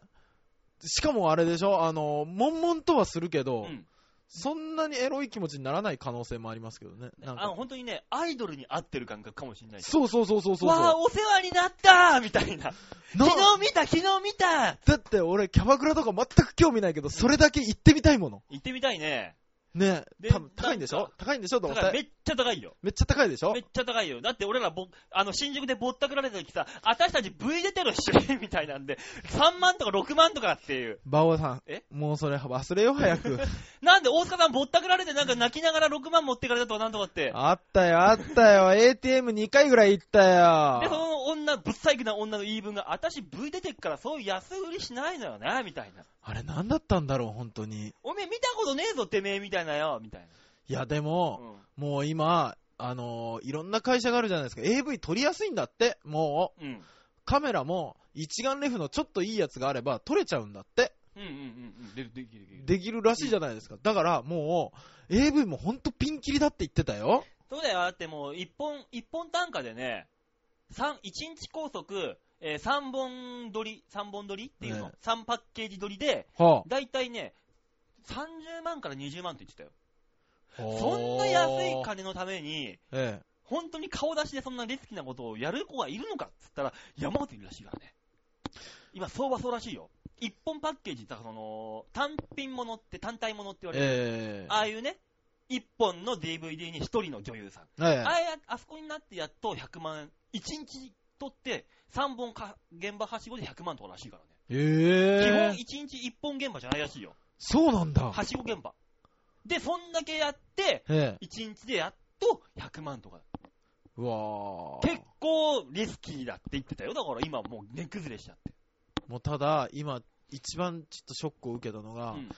B: しかもあれでしょ？あの、悶々とはするけど、
A: うん。
B: そんなにエロい気持ちにならない可能性もありますけどね。なんか
A: 本当にね、アイドルに合ってる感覚かもしれない。
B: そうそうそうそうそう。
A: わあ、お世話になったみたいな。
B: な
A: 昨日見た、昨日見た
B: だって俺、キャバクラとか全く興味ないけど、それだけ行ってみたいもの。
A: 行ってみたいね。
B: ね
A: で
B: 多分高いんでしょ？高いんでしょ？どうせ
A: だからめっちゃ高いよ。
B: めっちゃ高いでしょ？
A: めっちゃ高いよ。だって俺らぼ、あの、新宿でぼったくられた時さ、私たち V 出てるっしょみたいなんで、3万とか6万とかっていう。
B: バオさん。
A: え？
B: もうそれ忘れよ、早く。
A: なんで大塚さんぼったくられてなんか泣きながら6万持ってかれたとかなんとかって。
B: あったよ、あったよ。ATM2 回ぐらい行った
A: で、そ
B: よ。
A: の女、ぶっ細工な女の言い分が、私 V 出てっからそういう安売りしないのよな、みたいな。
B: あれ何だったんだろう、本当に。
A: おめえ見たことねえぞ、てめえみたいなよ、みたい
B: いや、で。も、
A: うん。
B: もう今、あのーいろんな会社があるじゃないですか。AV 撮りやすいんだって。もう、
A: うん。
B: カメラも一眼レフのちょっといいやつがあれば撮れちゃうんだって。
A: うんうんうん。で、きるできる。
B: できるらしいじゃないですか。だからもう、AV もほんとピンキリだって言ってたよ。
A: そうだよ、だってもう、一本、一本単価でね、三、一日拘束、えー、三本撮り、三本撮りっていうの、
B: ね
A: 三パッケージ撮りで、
B: は
A: だいたいね、30万から20万って言ってたよ。
B: あ。
A: そんな安い金のために、
B: ええ。
A: 本当に顔出しでそんなリスキーなことをやる子がいるのかっつったら、山ほどいるらしいからね。今、相場そうらしいよ。一本パッケージって、その、単品ものって、単体ものって言われる。
B: ええ。
A: ああいうね、一本の DVD に一人の女優さん。
B: ええ
A: あれ、あそこになってやっと100万円、1日取って3本か現場はしごで100万とからしいからね。
B: え
A: 基本
B: え
A: 1日1本現場じゃないらしいよ。
B: そうなんだ。
A: はしご現場。で、そんだけやって、
B: ええ。
A: 1日でやっと100万とか。
B: うわー
A: 結構リスキーだって言ってたよ。だから今もう値崩れしちゃって。
B: もうただ、今、一番ちょっとショックを受けたのが、
A: うん。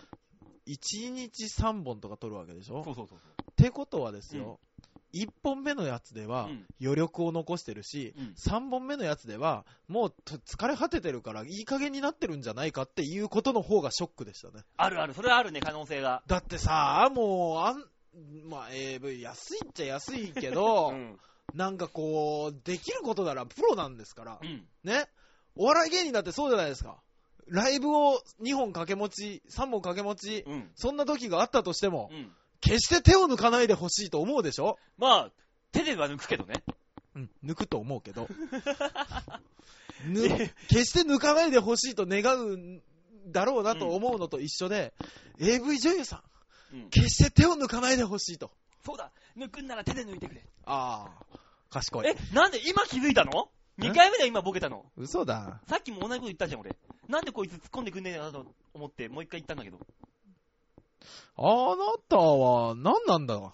B: 1日3本とか撮るわけでしょ？
A: そうそうそう
B: ってことはですよ、1本目のやつでは
A: うん
B: 余力を残してるし、
A: うん
B: 3本目のやつではもうと疲れ果ててるからいい加減になってるんじゃないかっていうことの方がショックでしたね。
A: あるある。それはあるね、可能性が。
B: だってさ、もう、あん、まあ AV 安いっちゃ安いけど、
A: うん。
B: なんかこう、できることならプロなんですから
A: う、ん。
B: ね？お笑い芸人だってそうじゃないですか。ライブを2本掛け持ち、3本掛け持ち、
A: うん。
B: そんな時があったとしても、
A: うん。
B: 決して手を抜かないでほしいと思うでしょ？
A: まあ、手では抜くけどね。
B: うん、抜くと思うけど。ぬ決して抜かないでほしいと願うんだろうなと思うのと一緒で、AV 女優さん、
A: うん。
B: 決して手を抜かないでほしいと。
A: そうだ。抜くんなら手で抜いてくれ。
B: ああ、賢い。
A: え、なんで今気づいたの？
B: え
A: ?2 回目で今ボケたの？
B: 嘘だ。
A: さっきも同じこと言ったじゃん、俺。なんでこいつ突っ込んでくんねえなと思って、もう一回言ったんだけど。
B: あなたは何なんだ？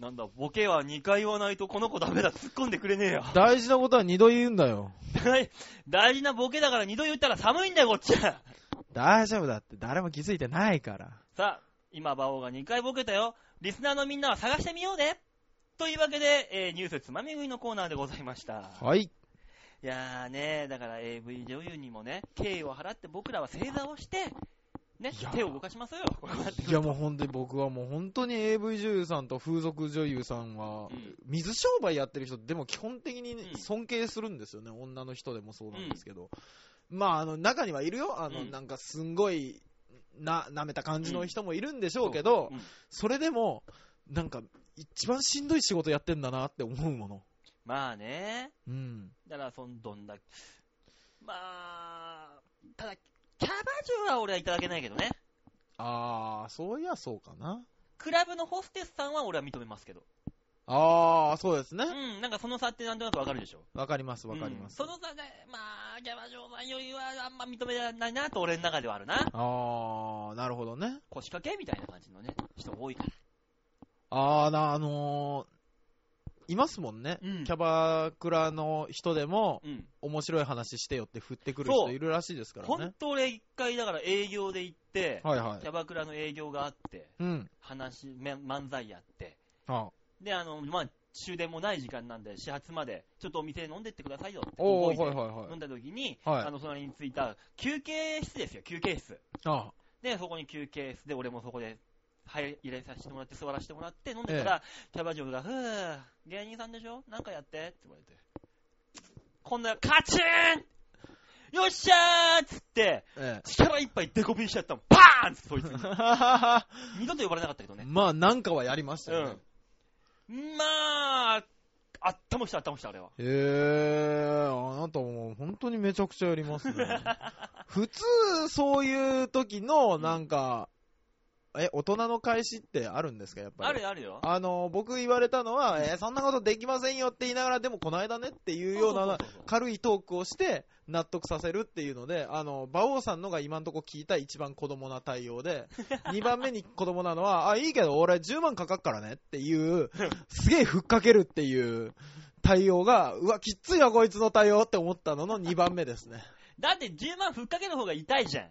A: なんだ、ボケは2回言わないとこの子ダメだ、突っ込んでくれねえよ。
B: 大事なことは二度言うんだよ。
A: 大事なボケだから2度言ったら寒いんだよ、こっちは。
B: 大丈夫だって誰も気づいてないから。
A: さあ、今、馬王が2回ボケたよ。リスナーのみんなは探してみようね。というわけで、えーニュースつまみ食いのコーナーでございました。
B: はい。
A: いやーね、だから AV 女優にもね、敬意を払って僕らは正座をして、ね手を動かしますよ。
B: いやもう本当に僕はもう本当に AV 女優さんと風俗女優さんは、
A: うん。
B: 水商売やってる人でも基本的に
A: うん。
B: 尊敬するんですよね、女の人でもそうなんですけど。まああの中にはいるよ、あの、
A: うん。
B: なんかすんごいな、舐めた感じの人もいるんでしょうけど、
A: うん。
B: それでも、なんか一番しんどい仕事やってんだなって思うもの。
A: まあね、
B: うん。
A: だからそんどんだ、まあ、ただ、キャバ嬢は俺はいただけないけどね。
B: あー、そういやそうかな。
A: クラブのホステスさんは俺は認めますけど。
B: あー、そうですね。
A: うん、なんかその差ってなんとなくわかるでしょ。
B: わかります、わかります。
A: うんその差で、まあ、キャバ嬢さんよりはあんま認められないなと俺の中ではあるな。
B: あー、なるほどね。
A: 腰掛けみたいな感じのね、人多いから。
B: あーな、あのーいますもんね、
A: うん
B: キャバクラの人でも、
A: うん。
B: 面白い話してよって振ってくる人いるらしいですからね。
A: 本当俺一回だから営業で行って、
B: はいはい
A: キ。ャバクラの営業があって、
B: うん。
A: 話、め漫才やって、
B: あ
A: で、あの、まあ、終電もない時間なんで、始発まで、ちょっとお店で飲んでってくださいよってて
B: はいはいはい。
A: 飲んだ時に、
B: はい
A: あの、隣に着いた休憩室ですよ、休憩室。
B: あ
A: で、そこに休憩室で、俺もそこで、入入れさせてもらって、座らせてもらって、飲んでたら、キャバ嬢が、ふぅ、芸人さんでしょ？なんかやってって言われて。こんな、カチーンよっしゃーっつって、
B: え
A: 力いっぱいデコピンしちゃったの。パーンってそいつに。
B: え。
A: 二度と呼ばれなかったけどね。
B: まあ、なんかはやりましたよね。
A: うん。まあ、あったもした、あったもした、あれは。
B: へえ、あなたもう本当にめちゃくちゃやりますね。普通、そういう時の、なんか、え、大人の返しってあるんですか、やっぱり？
A: あるよ、あるよ。
B: あの、僕言われたのは、えーそんなことできませんよって言いながら、でもこの間ねっていうような軽いトークをして納得させるっていうので、あの、馬王さんのが今んとこ聞いた一番子供な対応で、2番目に子供なのは、あ、いいけど俺10万かかっからねっていう、すげえふっかけるっていう対応が、うわ、きっついわこいつの対応って思ったのの2番目ですね。
A: だって10万ふっかけの方が痛いじゃん。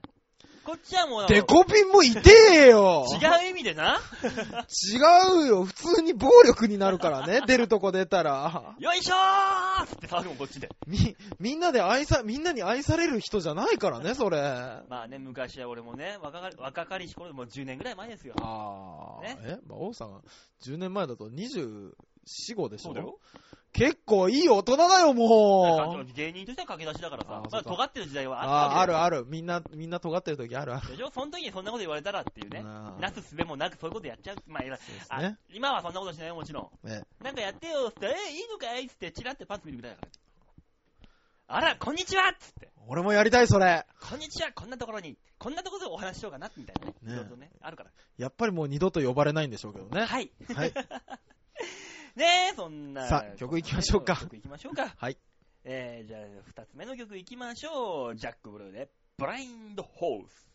A: こっちはもう、
B: デコピンも痛えよ
A: 違う意味でな。
B: 違うよ普通に暴力になるからね、出るとこ出たら。
A: よいしょーっつって騒ぐもん、こっちで。
B: み、みんなで愛さ、みんなに愛される人じゃないからね、それ。
A: まあね、昔は俺もね、若かり若かりし頃、もう10年ぐらい前ですよ。
B: ああ、
A: ね
B: え、馬王さん、10年前だと24、5でしょ？
A: そうだよ。
B: 結構いい大人だよ、もう。
A: 芸人としては駆け出しだからさ
B: あー、
A: ま
B: そうか
A: だ尖ってる時代は
B: あ
A: あった
B: あ、ある
A: わ
B: ある。みんな、みんな尖ってる時あるある。
A: けでしょ？その時にそんなこと言われたらっていうね。
B: な
A: すすべもなくそういうことやっちゃう。まあ、
B: ね。
A: 今はそんなことしないよ、もちろん。
B: ね
A: なんかやってよ、ってえ、いいのかい？っつって、チラってパス見るぐらいだから。あら、こんにちはっつって。
B: 俺もやりたい、それ。
A: こんにちは、こんなところに、こんなところでお話ししようかな、みたいなね。
B: ね
A: ね、あるから。
B: やっぱりもう二度と呼ばれないんでしょうけどね。
A: はい。
B: はい。
A: ねえ、そんな。
B: さあ曲行きましょうか
A: 曲行きましょうか。
B: はい。
A: えー、じゃあ、二つ目の曲行きましょう。
C: ジャック・ブルー
A: で、ブラインド・ホース。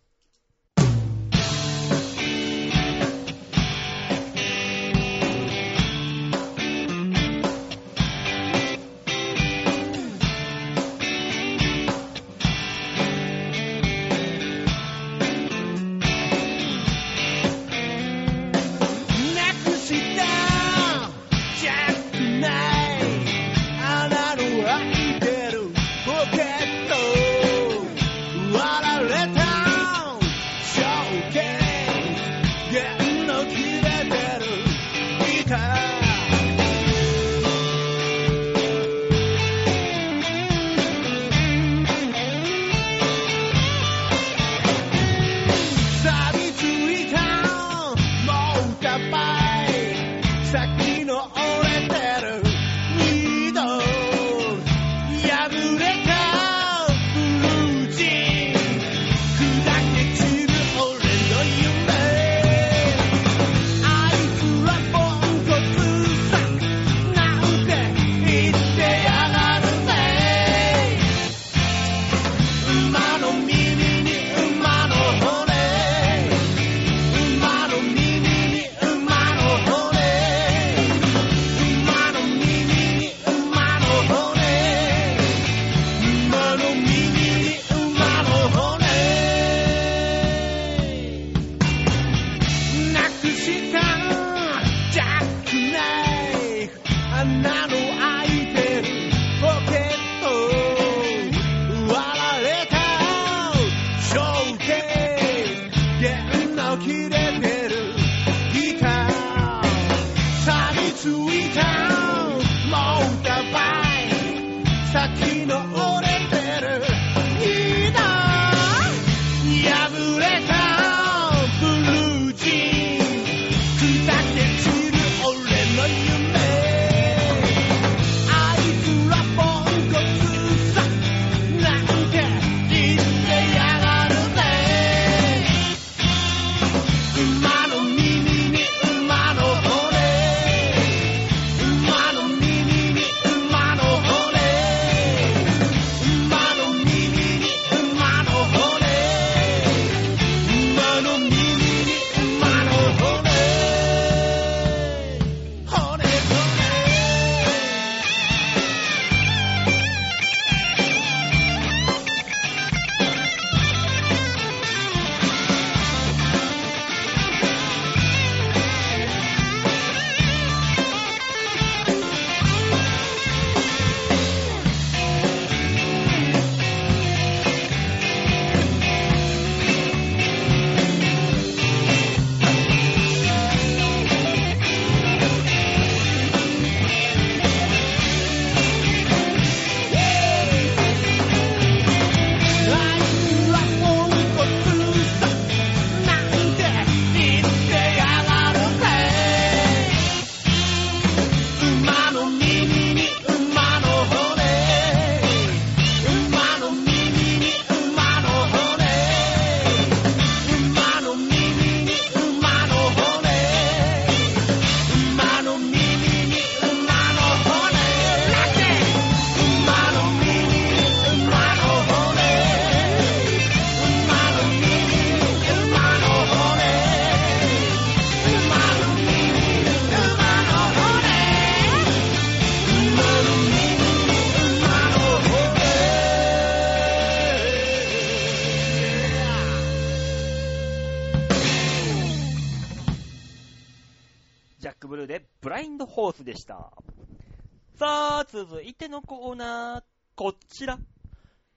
A: 続いてのコーナー、こちら。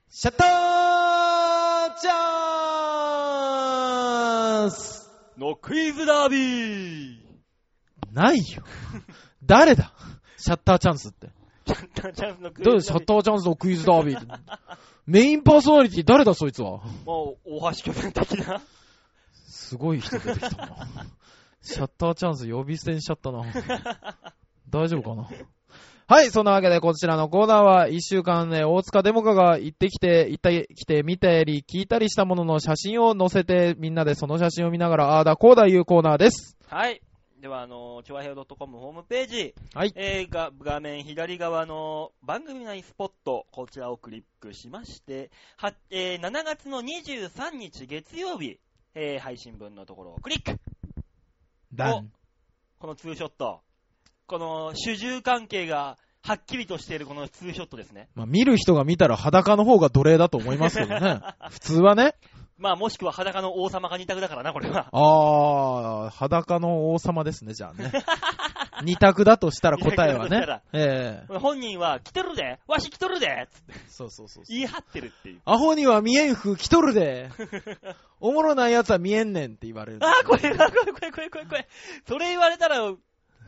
B: シャッターチャンス
A: のクイズダービー
B: ないよ。誰だ？シャッターチャンスって。
A: チャンターチャンスのクイズダービー。
B: シャッターチャンスのクイズダービーって。メインパーソナリティ誰だ？そいつは。
A: もう、大橋巨泉的な。
B: すごい人出てきたな。シャッターチャンス呼び捨てにしちゃったな。大丈夫かな？はい、そんなわけでこちらのコーナーは一週間ね、大塚デモカが行ってきて、行ってきて見たり聞いたりしたものの写真を載せてみんなでその写真を見ながらあーだこうだ言うコーナーです。
A: はい。では、あの、ちょわへよ .com ホームページ、
B: はい。
A: えーが画面左側の番組内スポット、こちらをクリックしまして、はえー7月の23日月曜日、えー配信分のところをクリック
B: ダ
A: ン。このツーショット。この主従関係がはっきりとしているこのツーショットですね。
B: まあ、見る人が見たら裸の方が奴隷だと思いますけどね。普通はね。
A: まあもしくは裸の王様が二択だからな、これは。
B: あー、裸の王様ですね、じゃあね。二択だとしたら答えはね。ええ
A: 本人は来てるでわし来とるでつって
B: そうそうそうそう。
A: 言い張ってるっていう。
B: アホには見えん風着とるで。おもろない奴は見えんねんって言われる。
A: あー、これ、あーこれ、これ、これ、これ、これ。それ言われたら、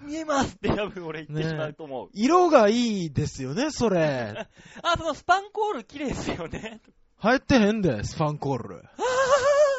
A: 見えますって多分俺言ってしまうと思う。
B: 色がいいですよね、それ。
A: あ、そのスパンコール綺麗ですよね。
B: 入ってへんで、スファンコール。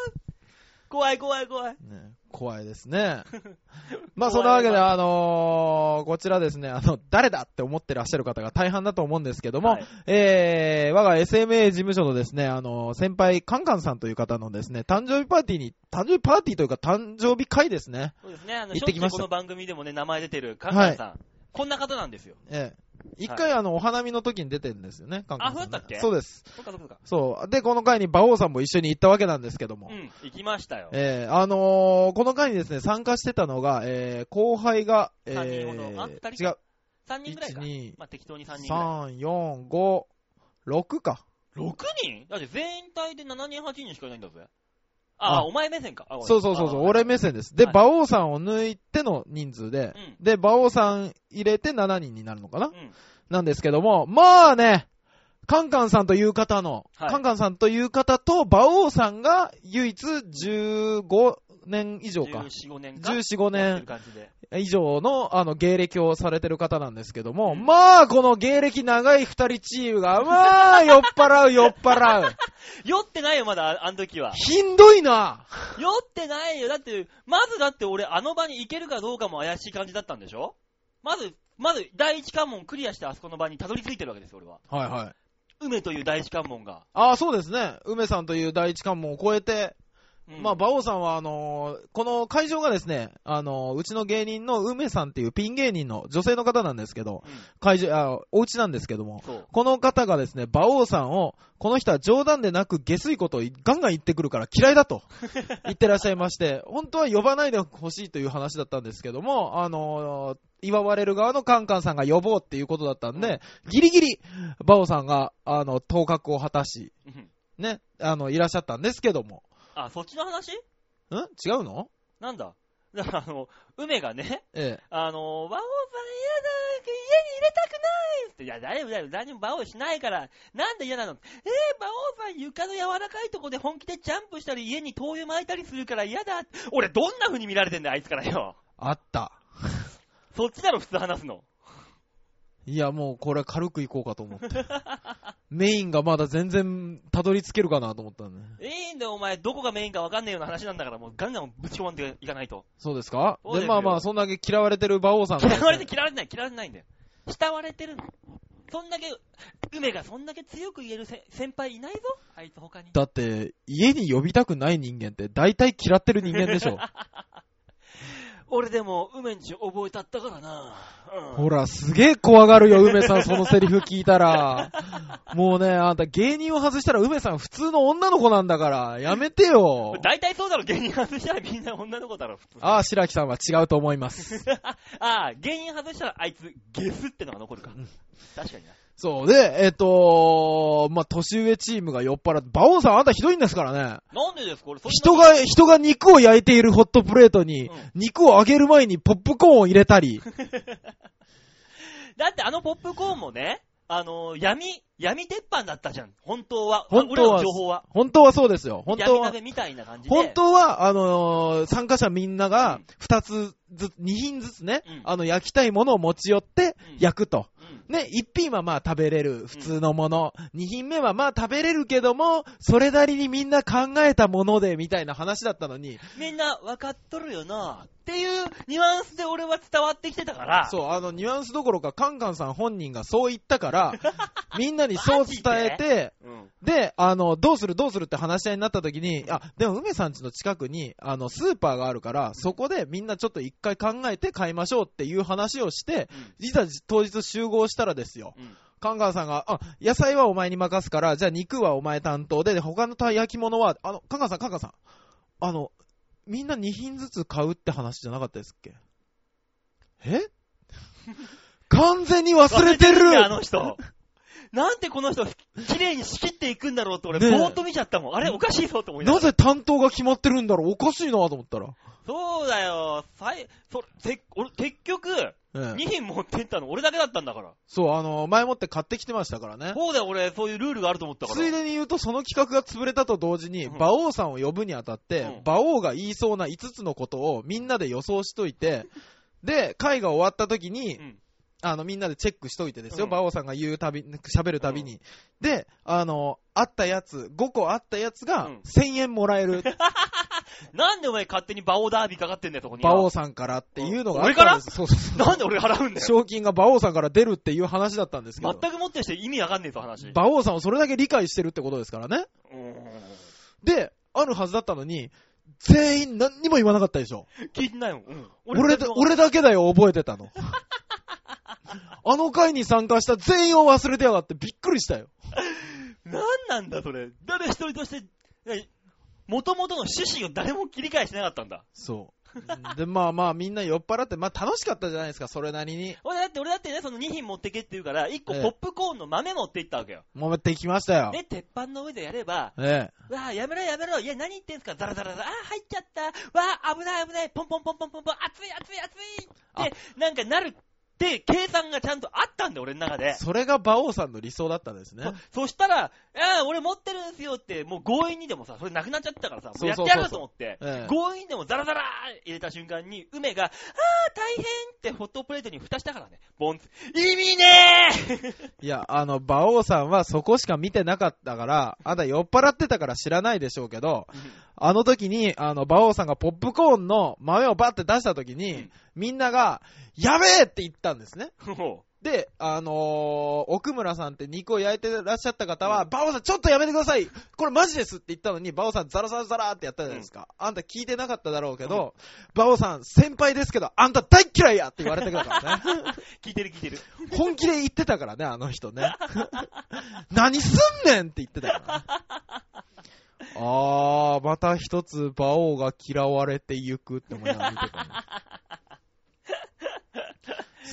A: 怖い怖い怖い。
B: ね、怖いですね。まあ、そんなわけで、あのーこちらですね、あの、誰だって思ってらっしゃる方が大半だと思うんですけども、
A: はい
B: えー、我が SMA 事務所のですね、あのー先輩、カンカンさんという方のですね、誕生日パーティーに、誕生日パーティーというか誕生日会ですね。
A: そうですね、あの、
B: 行ってきました
A: この番組でもね、名前出てるカンカンさん。こんな方なんですよ。
B: ええ。一回、あの、お花見の時に出てるんですよね、カンカンさん、ね。
A: あそうだったっけ？
B: そうです。
A: そっかそっかそ
B: う。で、この回に馬王さんも一緒に行ったわけなんですけども。
A: うん、行きましたよ。
B: えー、あのーこの回にですね、参加してたのが、えー、後輩が、え
A: 三人ほど？あ人
B: 違う。
A: 3人ぐらいか。
B: 1、
A: まあ、適当に3人ぐらい。
B: 2、3、4、5、6か。
A: 6人？だって全体で7人、8人しかいないんだぜ。あ、
B: あ
A: お前目線か。あ
B: そうそうそうそう、
A: あ
B: 俺目線です。で、
A: はい
B: 馬王さんを抜いての人数で、
A: うん。
B: で、馬王さん入れて7人になるのかな、
A: うん。
B: なんですけども、まあね、カンカンさんという方の、
A: はい
B: カンカンさんという方と馬王さんが唯一15年以上か。
A: 14、5年か
B: ？14、5
A: やってる
B: 年。以上の、あの、芸歴をされてる方なんですけども、
A: うん
B: まあ、この芸歴長い二人チームが、まあ、酔っ払う、酔っ払う。
A: 酔ってないよ、まだ、ああの時は。
B: ひんどいな。
A: 酔ってないよ。だって、まずだって俺、あの場に行けるかどうかも怪しい感じだったんでしょ？まず、まず、第一関門クリアしてあそこの場にたどり着いてるわけですよ、俺は。
B: はいはい。
A: 梅という第一関門が。
B: ああ、そうですね。梅さんという第一関門を超えて、
A: うん。
B: まあ、馬王さんは、あのーこの会場がですね、あのーうちの芸人の梅さんっていうピン芸人の女性の方なんですけど、
A: うん。
B: 会場、あ、お家なんですけども。この方がですね、馬王さんを、この人は冗談でなく下水ことをガンガン言ってくるから嫌いだと 言ってらっしゃいまして、本当は呼ばないでほしいという話だったんですけども、あのー祝われる側のカンカンさんが呼ぼうっていうことだったんで、ギリギリ、馬王さんが、あの、当確を果たし、
A: うん。
B: ね、あの、いらっしゃったんですけども、
A: あ、そっちの話？
B: ん？違うの？
A: なんだ？だから、あの、梅がね、
B: ええ。
A: あの、馬王さん嫌だ、家に入れたくないって、いや、大丈夫だよ、何も馬王しないから、なんで嫌なの？えー、馬王さん床の柔らかいとこで本気でジャンプしたり、家に灯油巻いたりするから嫌だ。俺、どんな風に見られてんだよ、あいつからよ。
B: あった。
A: そっちだろ、普通話すの。
B: いや、もうこれ軽くいこうかと思って。メインがまだ全然たどり着けるかなと思ったんで。
A: いいんだよ、お前、どこがメインか分かんねえような話なんだから、もうガンガンぶち込んでいかないと。
B: そうですか？
A: で
B: まあまあ、そんだけ嫌われてる馬王さんが、
A: 嫌われて嫌われてない、嫌われてないんだよ。慕われてるの。そんだけ、梅がそんだけ強く言えるせ先輩いないぞ、あいつ他に。
B: だって、家に呼びたくない人間って大体嫌ってる人間でしょ。
A: 俺でも、梅んち覚えたったからな。うん。
B: ほら、すげえ怖がるよ、梅さん、そのセリフ聞いたら。もうね、あんた芸人を外したら梅さん普通の女の子なんだから、やめてよ。
A: 大体そうだろ、芸人外したらみんな女の子だろ、普通。
B: ああ、白木さんは違うと思います。
A: ああ、芸人外したらあいつ、ゲスってのが残るか。
B: うん
A: 確かにな。
B: そう。で、えっ、とまあ、年上チームが酔っ払って、馬王さんあんたひどいんですからね。
A: なんでですか？これ、
B: 人が、人が肉を焼いているホットプレートに、
A: うん
B: 肉を揚げる前にポップコーンを入れたり、
A: だってあのポップコーンもね、あのー闇、闇鉄板だったじゃん。本当は。
B: 本当は
A: 情報は。
B: 本当はそうですよ。本当は。
A: みたいな感じで。
B: 本当は、あのー参加者みんな
A: う
B: が
A: ん、
B: 二つずつ、二品ずつね、
A: うん
B: あの、焼きたいものを持ち寄って
A: うん、
B: 焼くと。ね、一品はまあ食べれる普通のもの、二品目はまあ食べれるけども、それなりにみんな考えたもので、みたいな話だったのに、
A: みんな分かっとるよな。っていうニュアンスで俺は伝わってきてたから。
B: そう、あの、ニュアンスどころか、カンカンさん本人がそう言ったから、みんなにそう伝えて、
A: うん。
B: で、あの、どうするどうするって話し合いになった時に、あ、でも梅さん家の近くに、あの、スーパーがあるから、そこでみんなちょっと一回考えて買いましょうっていう話をして、いざ当日集合したらですよ。
A: うん。うん。
B: カンカンさんが、あ、野菜はお前に任すから、じゃあ肉はお前担当で、で他のた焼き物は、あの、カンカンさん、カンカンさん、あの、みんな2品ずつ買うって話じゃなかったですっけ？え？完全に忘れてる！
A: あの人。なんでこの人、綺麗に仕切っていくんだろうって俺、
B: ねえ
A: ぼーっと見ちゃったもん。あれ、おかしいぞと思いながら。
B: なぜ担当が決まってるんだろうおかしいなと思ったら。
A: そうだよ。さい、そ、せ、俺、結局、
B: ええ
A: 2品持ってったの俺だけだったんだから。
B: そう、あの、前もって買ってきてましたからね。
A: そうだよ、俺、そういうルールがあると思ったから。
B: ついでに言うと、その企画が潰れたと同時に、
A: うん
B: 馬王さんを呼ぶにあたって、
A: うん
B: 馬王が言いそうな5つのことをみんなで予想しといて、で、会が終わった時に、
A: うん
B: あの、みんなでチェックしといてですよ、
A: うん
B: 馬王さんが言うたび、喋るたびに。で、あの、あったやつ、5個あったやつが
A: うん
B: 1000円もらえる、
A: なんでお前勝手に馬王ダービーかかってんだよ、そこに。
B: 馬王さんからっていうのがあったんです。そうそうそう。
A: なんで俺払うんだよ。
B: 賞金が馬王さんから出るっていう話だったんですけど、
A: 全くもってして意味わかんねえぞ、話。
B: 馬王さんをそれだけ理解してるってことですからね。
A: うーん
B: で、あるはずだったのに、全員何にも言わなかったでしょ。
A: 聞いてないもん。うん。
B: 俺だ、俺だけだよ、覚えてたの。あの会に参加した全員を忘れてやがってびっくりしたよ。
A: なんなんだ、それ。誰一人として、元々の趣旨を誰も切り替えしてなかったんだ。
B: そう。で、まあまあみんな酔っ払って、まあ楽しかったじゃないですか、それなりに。
A: 俺だって、俺だってね、その2品持ってけって言うから、1個
B: ええ
A: ポップコーンの豆持っていったわけよ。
B: 揉めてきましたよ。
A: で、鉄板の上でやれば、
B: ええ。
A: わあ、やめろやめろ、いや、何言ってんすか、ザラザラザラ、あー、入っちゃった、わあ、危ない危ない、ポンポンポンポンポンポン、熱い熱い熱いって、なんかなるって、計算がちゃんとあったんだよ、俺の中で。
B: それが馬王さんの理想だったんですね。
A: そそしたら、ああ、俺持ってるんすよって、もう強引にでもさ、それなくなっちゃったからさ、もうやってやると思って、
B: ええ
A: 強引でもザラザラ入れた瞬間に、梅が、ああ、大変ってホットプレートに蓋したからね、ボンツ。意味ね
B: いや、あの、馬王さんはそこしか見てなかったから、あんた酔っ払ってたから知らないでしょうけど、あの時に、あの、馬王さんがポップコーンの豆をバッて出した時に、
A: うん
B: みんなが、やべえって言ったんですね。で、あのー奥村さんって肉を焼いてらっしゃった方は、馬王さんちょっとやめてくださいこれマジですって言ったのに、馬王さんザラザラザラってやったじゃないですか。あんた聞いてなかっただろうけど、馬王さん先輩ですけど、あんた大嫌いやって言われてたからね。
A: う 聞いてる聞いてる。
B: 本気で言ってたからね、あの人ね。何すんねんって言ってたからね。あー、また一つ馬王が嫌われてゆくって思いながら見てたね。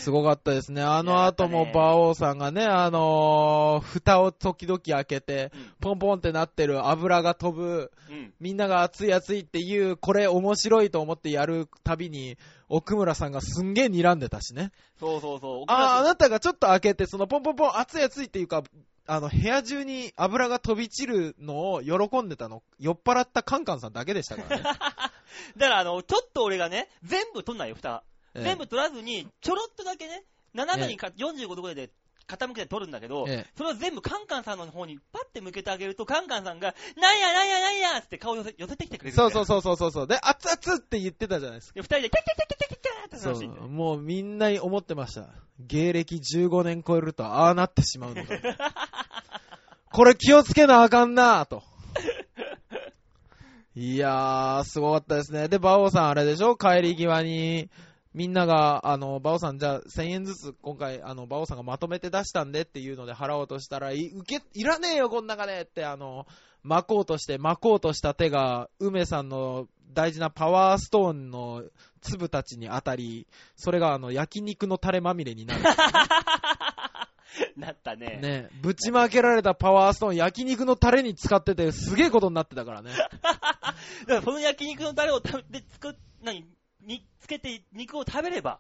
B: すごかったですね。あの後も馬王さんがね、あのー、蓋を時々開けて、ポンポンってなってる油が飛ぶ、
A: うん。
B: みんなが熱い熱いっていう、これ面白いと思ってやるたびに、奥村さんがすんげえ睨んでたしね。
A: そうそうそう。
B: あー、あなたがちょっと開けて、そのポンポンポン、熱い熱いっていうか、あの、部屋中に油が飛び散るのを喜んでたの、酔っ払ったカンカンさんだけでしたからね。
A: だからあの、ちょっと俺がね、全部取んないよ、蓋。
B: ええ
A: 全部取らずに、ちょろっとだけね、斜めにか、45度ぐらいで傾けて取るんだけど、
B: ええ
A: それを全部カンカンさんの方にパッて向けてあげると、カンカンさんが、なんやなんやなんやって顔寄せ寄せてきてくれる。
B: そうそうそうそうそうそう。で、熱々って言ってたじゃないですか。
A: で、二人で、キャッキャッキャッキャッキャッキャッって
B: そ
A: 話してんだよ
B: う、もうみんな思ってました。芸歴15年超えるとああなってしまうのか。これ気をつけなあかんなぁと。いやー、すごかったですね。で、バオさんあれでしょ帰り際に、みんなが、あの、バオさんじゃあ1000円ずつ今回、あの、バオさんがまとめて出したんでっていうので払おうとしたら、い、受け、いらねえよ、こん中でって、あの、巻こうとして、巻こうとした手が、梅さんの大事なパワーストーンの粒たちに当たり、それがあの、焼肉のタレまみれになる。
A: なったね。
B: ね、ぶちまけられたパワーストーン焼肉のタレに使っててすげえことになってたからね。
A: だからその焼肉のタレを食べて作っ、何？につけて肉を食べれば、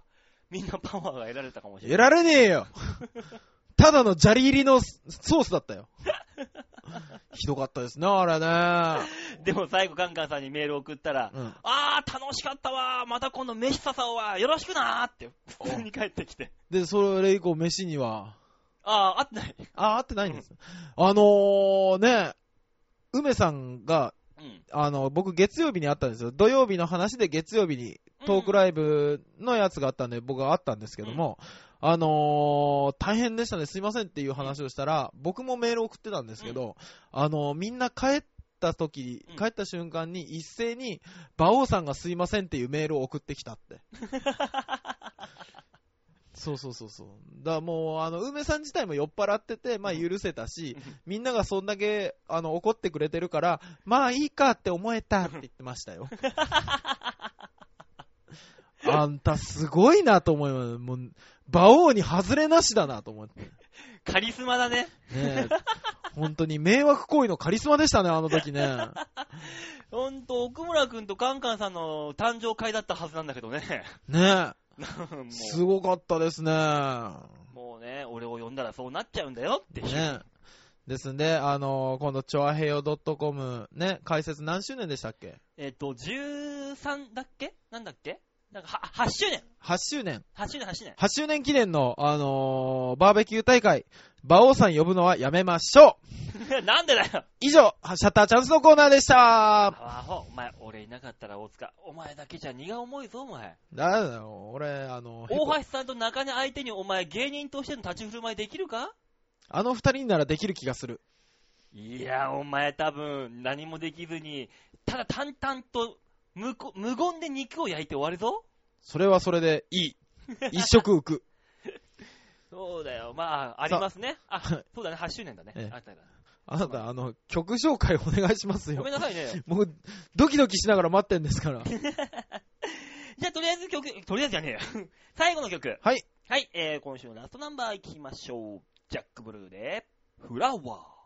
A: みんなパワーが得られたかもしれない。
B: 得られねえよ ただの砂利入りのソースだったよ。ひどかったですね、あれね。
A: でも最後カンカンさんにメール送ったら、
B: うん。
A: あー、楽しかったわー、また今度飯ささおわ、よろしくなーって、普通に帰ってきて。
B: で、それ以降飯には、
A: あー、あってない。
B: あ、会ってないんです。あのー、ね、梅さんが、
A: うん。
B: あの、僕月曜日に会ったんですよ。土曜日の話で月曜日にトークライブのやつがあったんで、僕が会ったんですけども、あのー、大変でしたね、すいませんっていう話をしたら、僕もメール送ってたんですけど、あのーみんな帰った時
A: うん、
B: 帰った瞬間に一斉に、馬王さんがすいませんっていうメールを送ってきたって。そうそうそうそう。だからもう、あの、梅さん自体も酔っ払ってて、まあ許せたし、みんながそんだけ、あの、怒ってくれてるから、まあいいかって思えたって言ってましたよ。あんたすごいなと思います。もう、馬王に外れなしだなと思って。ね
A: カリスマだね。
B: え本当に迷惑行為のカリスマでしたね、あの時ね。
A: ほんと、奥村くんとカンカンさんの誕生会だったはずなんだけどね。
B: ねえ、すごかったですね。
A: もうね、俺を呼んだらそうなっちゃうんだよって。
B: ねですんで、あの今度、チョアヘヨ .com ね、開設何周年でしたっけ？
A: えっと、13だっけ？なんだっけ？なんかは、8周年
B: ?8 周年。
A: !8 周年、8周年。
B: 8周年記念の、あのーバーベキュー大会、馬王さん呼ぶのはやめましょう
A: なんでだよ
B: 以上、シャッターチャンスのコーナーでした
A: アホ、お前、俺いなかったら大塚。お前だけじゃ荷が重いぞ、お前。
B: だだよ、俺、あの、
A: 大橋さんと中根相手にお前芸人としての立ち振る舞いできるか？
B: あの二人ならできる気がする。
A: いや、お前多分何もできずに、ただ淡々と無こ無言で肉を焼いて終わるぞ？
B: それはそれでいい。一食浮く。
A: そうだよ。まあ、ありますね。あ、そうだね、8周年だね。
B: ええ
A: あったから
B: あなた、あの、曲紹介お願いしますよ
A: ごめん。なさいね。
B: もう、ドキドキしながら待ってんですから。
A: じゃあ、とりあえず曲、とりあえずじゃねえよ。最後の曲。
B: はい。
A: はい、えー、今週のラストナンバーいきましょう。ジャックブルーで、フラワー。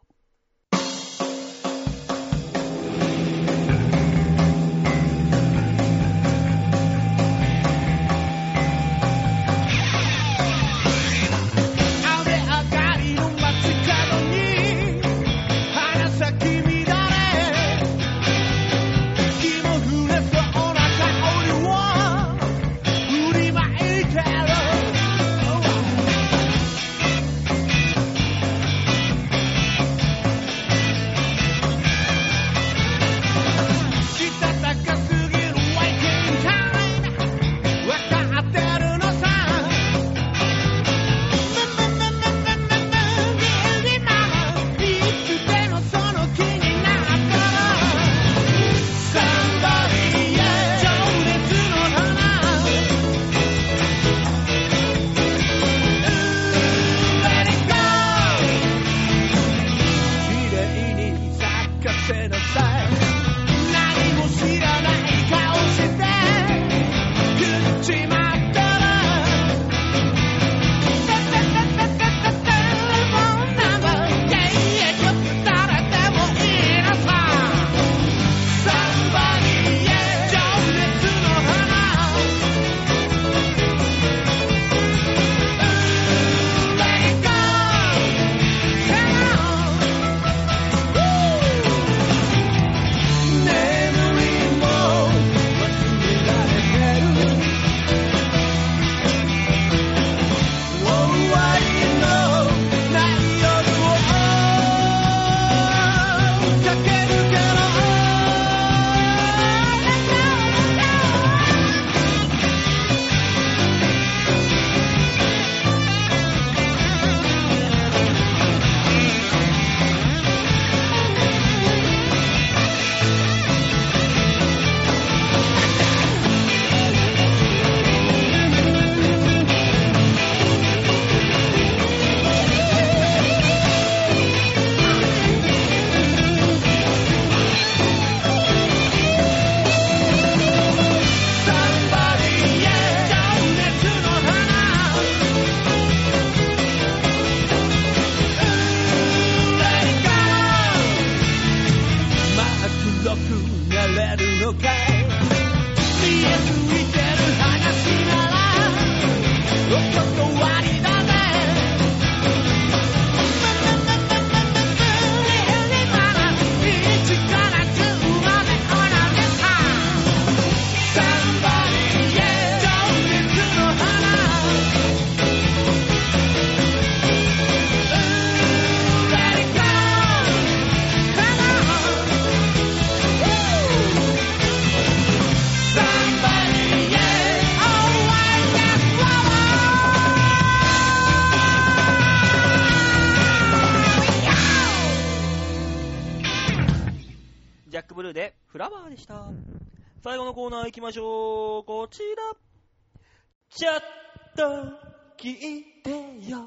A: 聞いてよ。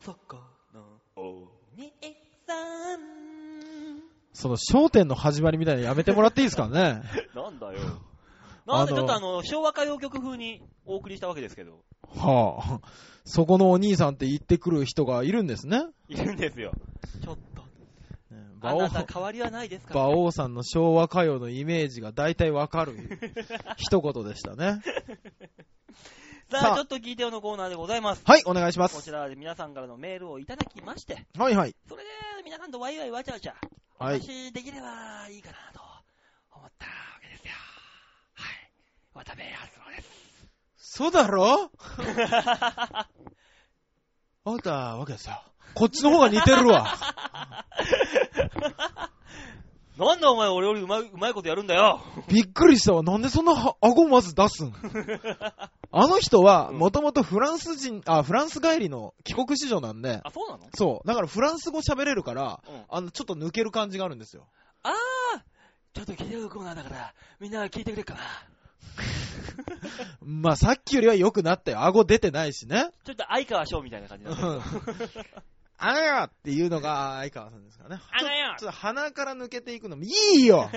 A: そこのお兄さん。
B: その焦点の始まりみたいなのやめてもらっていいですかね。
A: なんだよ。なんでちょっとあの、昭和歌謡曲風にお送りしたわけですけど。
B: はあ。そこのお兄さんって言ってくる人がいるんですね。
A: いるんですよ。ちょっと。あ
B: 馬王
A: なた変わりはないですか？ら、
B: 馬王さんの昭和歌謡のイメージが大体わかる一言でしたね。
A: さあ、ちょっと聞いてよのコーナーでございます。
B: はい、お願いします。
A: こちらで皆さんからのメールをいただきまして、
B: はいはい。
A: それで皆さんとワイワイわちゃわちゃ、お
B: はい。
A: 話できればいいかなと思ったわけですよ。はい。渡部康郎です。
B: そうだろ？あったわけですよ。こっちの方が似てるわ。
A: なんでお前俺よりうまい、うまいことやるんだよ。
B: びっくりしたわ。なんでそんなは顎まず出すん？あの人は、
A: うん
B: もともとフランス人、あ、フランス帰りの帰国子女なんで、
A: あ、そうなの？
B: そう。だからフランス語喋れるから、
A: うん。
B: あの、ちょっと抜ける感じがあるんですよ。
A: あーちょっと聞いてるコーナーだから、みんな聞いてくれっかな。
B: まあ、さっきよりは良くなったよ。顎出てないしね。
A: ちょっと相川翔みたいな感じになってる
B: あらよっていうのが相川さんですからね。
A: あらよ
B: ちょっと鼻から抜けていくのもいいよ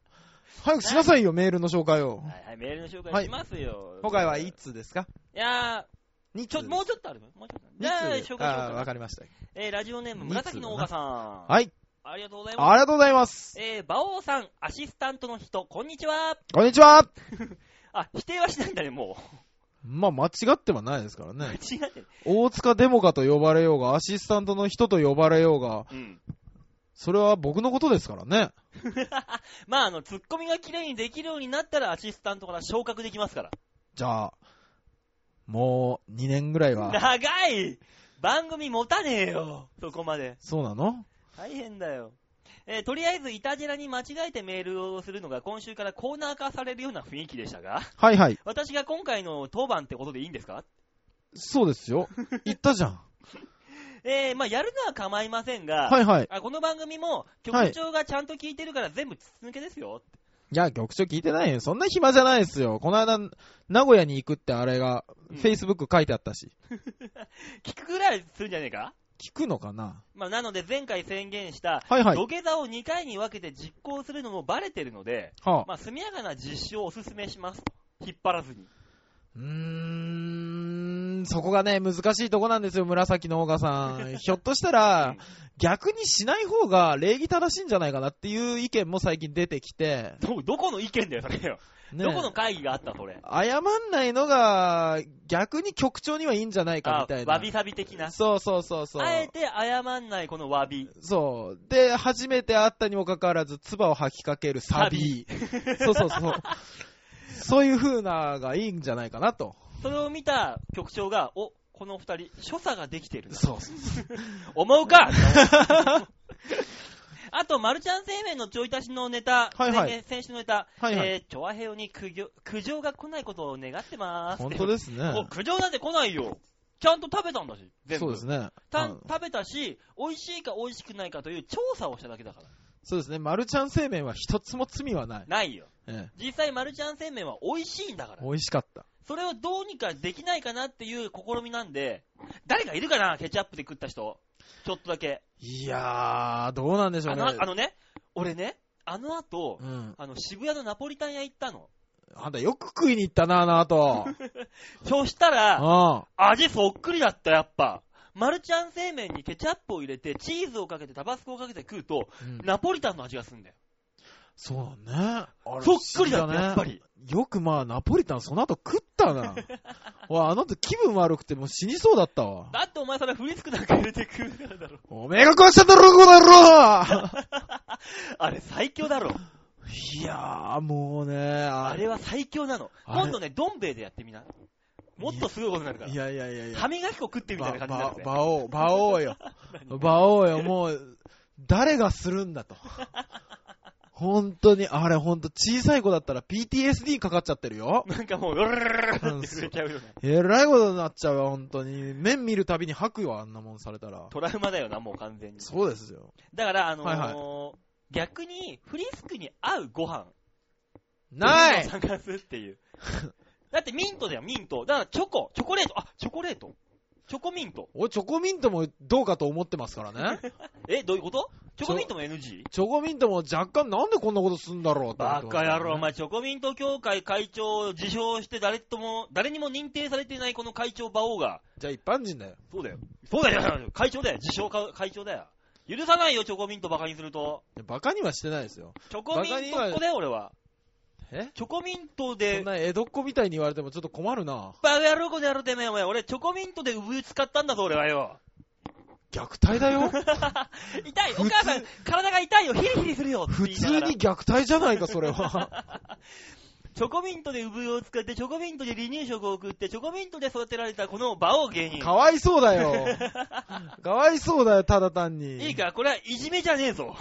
B: 早くしなさいよ、メールの紹介を。
A: はいはい、メールの紹介しますよ。
B: 今回はいつですか？
A: いや
B: 2
A: ー、ちょ、もうちょっとあるの？もうちょっと。じゃあ、紹介し
B: わ
A: か。
B: かりました。
A: えー、ラジオネーム、紫のオーガさん。
B: はい。
A: ありがとうございます。
B: ありがとうございます。
A: えー、馬王さん、アシスタントの人、こんにちは。
B: こんにちは
A: あ、否定はしないんだね、も
B: まあ、間違ってはないですから
A: う。
B: ね。
A: 違ってる。
B: 大塚デモカと呼ばれようが、アシスタントの人と呼ばれようが、
A: うん。
B: それは僕のことですからね。
A: まあ、あの、ツッコミが綺麗にできるようになったら、アシスタントから昇格できますから。
B: じゃあ、もう2年ぐらいは。
A: 長い番組持たねえよ。そこまで。
B: そうなの？
A: 大変だよ。えーとりあえず、イタジェラに間違えてメールをするのが今週からコーナー化されるような雰囲気でしたが、
B: はいはい。
A: 私が今回の当番ってことでいいんですか？
B: そうですよ。言ったじゃん。
A: えー、まあ、やるのは構いませんが、
B: はいはい。
A: あこの番組も局長がちゃんと聞いてるから全部筒抜けですよ。
B: いや、局長聞いてないよ。そんな暇じゃないですよ。この間、名古屋に行くってあれが、
A: うん
B: Facebook 書いてあったし。
A: 聞くぐらいするんじゃねえか？
B: 聞くのかな？
A: まあ、なので前回宣言した、
B: はいはい。
A: 土下座を2回に分けて実行するのもバレてるので、
B: はあ、
A: まあ、速やかな実施をお勧めします。引っ張らずに。
B: うーん、そこがね、難しいとこなんですよ、紫のオーガさん。ひょっとしたら、逆にしない方が礼儀正しいんじゃないかなっていう意見も最近出てきて、
A: ど、どこの意見だよ、それよ。
B: ね、
A: どこの会議があった、それ？
B: 謝んないのが、逆に局長にはいいんじゃないか
A: あ
B: みたいな。
A: わびさび的な？
B: そうそうそうそう。
A: あえて謝んないこのわび。
B: そう。で、初めて会ったにもかかわらず、唾を吐きかけるサビ。そうそうそう。そういう風ながいいんじゃないかなと。
A: それを見た局長が、お、この二人、所作ができてるな。
B: そうそうそう。
A: 思うか あと、マルちゃん製麺のちょい足しのネタ、
B: はいはい
A: 先先週のネタ、
B: はいはい
A: えー、チョアヘヨに苦情苦情が来ないことを願ってます。
B: 本当ですね。
A: お苦情なんて来ないよ。ちゃんと食べたんだし、全部。
B: そうですね。
A: た
B: あ
A: 食べたし、美味しいか美味しくないかという調査をしただけだから。
B: そうですね。マルちゃん製麺は一つも罪はない。
A: ないよ。
B: え
A: 実際、マルちゃん製麺は美味しいんだから
B: え、。美味しかった。
A: それをどうにかできないかなっていう試みなんで、誰かいるかなケチャップで食った人。ちょっとだけ。
B: いやー、どうなんでしょうね。
A: あの、あのね、俺ね、あの後、
B: うん。
A: あの、渋谷のナポリタン屋行ったの。
B: あんたよく食いに行ったな、あの後。
A: そしたら、
B: あ
A: 味そっくりだった、やっぱ。マルちゃん製麺にケチャップを入れて、チーズをかけて、タバスコをかけて食うと、
B: うん
A: ナポリタンの味がするんだよ。
B: そうね。
A: そっくりだ
B: ね
A: やっぱり。
B: よくまあ、ナポリタンその後食ったな。わあの後気分悪くてもう死にそうだったわ。
A: だってお前それフリスクなんか入れて食うからだろ。
B: おめえが壊したんだろ、この野郎
A: あれ最強だろ。
B: いやー、もうね、
A: あれは最強なの。今度ね、どん兵衛でやってみな。もっとすごいことになるから
B: い。やいやいやいや。
A: 歯磨き粉食ってるみたいな感じになるぜ。
B: ば、ばおう、ばおうよ。ばおうよ、もう、誰がするんだと。本当に、あれ本当小さい子だったら PTSD かかっちゃってるよ。
A: なんかもう、ルルルルルルって震えちゃうよね。
B: えらいことになっちゃうよ、本当に。面見るたびに吐くよ、あんなもんされたら。
A: トラウマだよな、もう完全に。
B: そうですよ。
A: だから、あのー
B: はい
A: 逆に、フリスクに合うご飯
B: ない
A: を探すっていう。だってミントだよ、ミント。だからチョコ、チョコレート、あ、チョコレート。チョコミント。
B: 俺、チョコミントもどうかと思ってますからね。
A: え、どういうこと？チョコミントも NG?
B: チョコミントも若干なんでこんなことすんだろうって思ってます
A: バカ野郎、お
B: ね
A: 前、チョコミント協会会長を自称して誰とも、誰にも認定されていないこの会長馬王が、
B: じゃあ一般人だよ。
A: そうだよ。そうだよ、会長だよ、自称か会長だよ。許さないよ、チョコミントバカにすると。
B: バカにはしてないですよ。
A: チョコミントっ子だよ、俺は。
B: え？
A: チョコミント
B: そ
A: で
B: ん、な江戸っ子みたいに言われてもちょっと困るな。
A: バカ野郎こでやるてめえ、お前。俺、チョコミントで産湯使ったんだぞ、俺はよ。
B: 虐待だよ。
A: 痛い、お母さん、体が痛いよ、ヒリヒリするよ。
B: 普通に虐待じゃないか、それは。
A: チョコミントで産湯を使って、チョコミントで離乳食を送って、チョコミントで育てられたこの馬王芸人。
B: かわいそうだよ。かわいそうだよ、ただ単に。
A: いいか、これはいじめじゃねえぞ。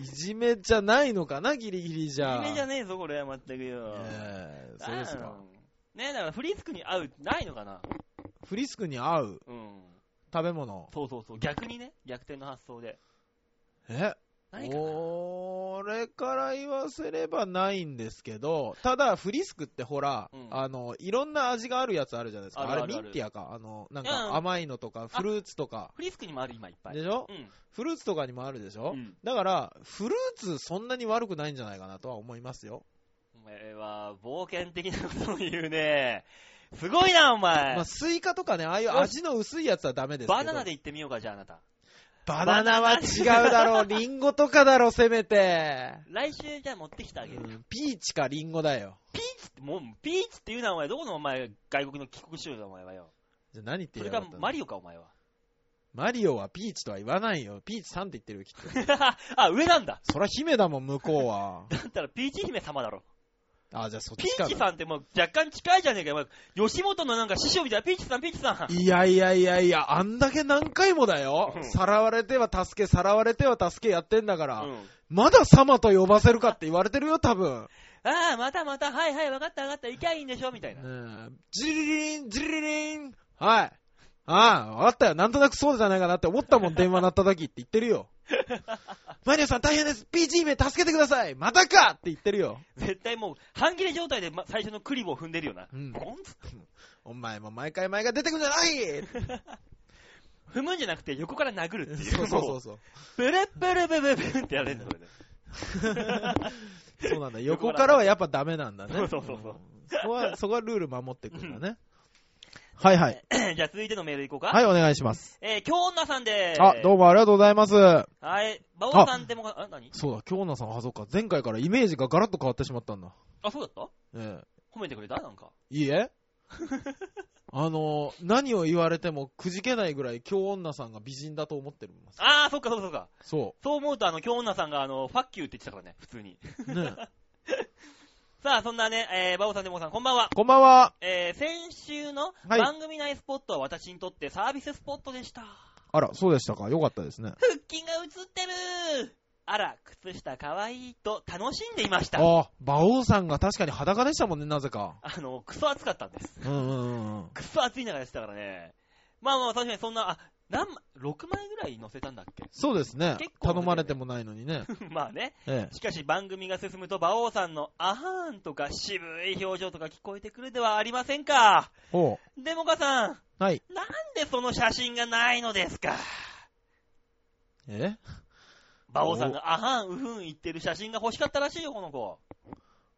B: いじめじゃないのかな、ギリギリじ
A: い
B: ゃ。
A: じめじゃねえぞ、これはまったくよ。
B: ええそうですか。
A: うんねえ、だからフリスクに合う、ないのかな？
B: フリスクに合う
A: うん。
B: 食べ物。
A: そうそうそう。逆にね、逆転の発想で。
B: え？
A: 何かな
B: 俺から言わせればないんですけど、ただ、フリスクってほら、
A: うん
B: あの、いろんな味があるやつあるじゃないですか。あ
A: あるあるある
B: れミンティアか。あの、なん
A: うん
B: か甘いのとか、フルーツとか。
A: フリスクにもある、今いっぱい。
B: でしょ？
A: うん。
B: フルーツとかにもあるでしょ、
A: うん
B: だから、フルーツそんなに悪くないんじゃないかなとは思いますよ。
A: お前は、冒険的なことを言うね。すごいな、お前。
B: まあ、スイカとかね、ああいう味の薄いやつはダメですけど。
A: バナナで行ってみようか、じゃああなた。
B: バナナは違うだろう。リンゴとかだろ、せめて。
A: 来週じゃあ持ってきてあげる。
B: うんピーチかリンゴだよ。
A: ピーチって、もう、ピーチって言うな、お前。どこのお前、外国の帰国子女だ、お前はよ。
B: じゃあ何言って
A: それ
B: 言いやがったの
A: かマリオか、お前は。
B: マリオはピーチとは言わないよ。ピーチさんって言ってるよ、きっと。
A: あ、上なんだ。
B: そら姫だもん、向こうは。
A: だったらピーチ姫様だろ。
B: あ、じゃあそっ
A: ピ
B: ちかな。
A: ーチさんってもう若干近いじゃねえかよ。吉本のなんか師匠みたいな、ピーチさん、ピーチさん。
B: いやいやいやいや、あんだけ何回もだよ
A: う。ん
B: さらわれては助け、さらわれては助けやってんだから。
A: うん。
B: まだ様と呼ばせるかって言われてるよ、多分。
A: ああ、またまた、はいはい、わかったわかった、行きゃいいんでしょ、みたいな。
B: ジリリリン、ジリリリン。はい。ああ、わかったよ。なんとなくそうじゃないかなって思ったもん、電話鳴った時って言ってるよ。マリオさん大変です。ピーチ姫助けてください。またかって言ってるよ。
A: 絶対もう、半切れ状態で、ま、最初のクリボー踏んでるよな。
B: うん
A: ボン
B: お前も毎回毎回出てくんじゃない
A: 踏むんじゃなくて、横から殴るっていう。
B: そうそうそうそう。
A: プルップルブブブンってやれるんだ、これね。
B: そうなんだ。横からはやっぱダメなんだね。
A: そうそうそうそ
B: こは、そこはルール守ってくんだね。はいはい。
A: じゃあ続いてのメールいこうか。
B: はい、お願いします。
A: えー、京女さんでーす。
B: あ、どうもありがとうございます。
A: はい。馬王さんでも、あ、何？
B: そうだ、京奈さん、あ、そうか。前回からイメージがガラッと変わってしまったんだ。
A: あ、そうだった？
B: え
A: 褒めてくれた？なんか。
B: え。いいえ あの、何を言われてもくじけないぐらい京女さんが美人だと思ってるんです。
A: あー、そっかそっかそっか。
B: そ
A: そう思うと、あの、京女さんが、あの、ファッキューって言ってたからね、普通に。
B: う。ね
A: さあ、そんなね、えー、馬王さんでもさん、こんばんは。
B: こんばんは。
A: えー、先週の
B: はい
A: 番組内スポットは私にとってサービススポットでした。
B: あら、そうでしたか。よかったですね。
A: 腹筋が映ってるあら、靴下かわいいと楽しんでいました。
B: あ、馬王さんが確かに裸でしたもんね、なぜか。
A: あの、クソ暑かったんです。
B: うんうんうんうん。
A: クソ暑い中でしたからね。まあまあ、確かにそんな、あ、何枚、6枚ぐらい載せたんだっけ？
B: そうですね
A: 結。構
B: 頼まれてもないのにね。
A: まあね。
B: ええ。
A: しかし番組が進むと、馬王さんのアハーンとか渋い表情とか聞こえてくるではありませんか？
B: おう。
A: デモカさん、
B: はい。
A: なんでその写真がないのですか？
B: え？
A: 馬王さんがアハーン、ウフン言ってる写真が欲しかったらしいよ、この子。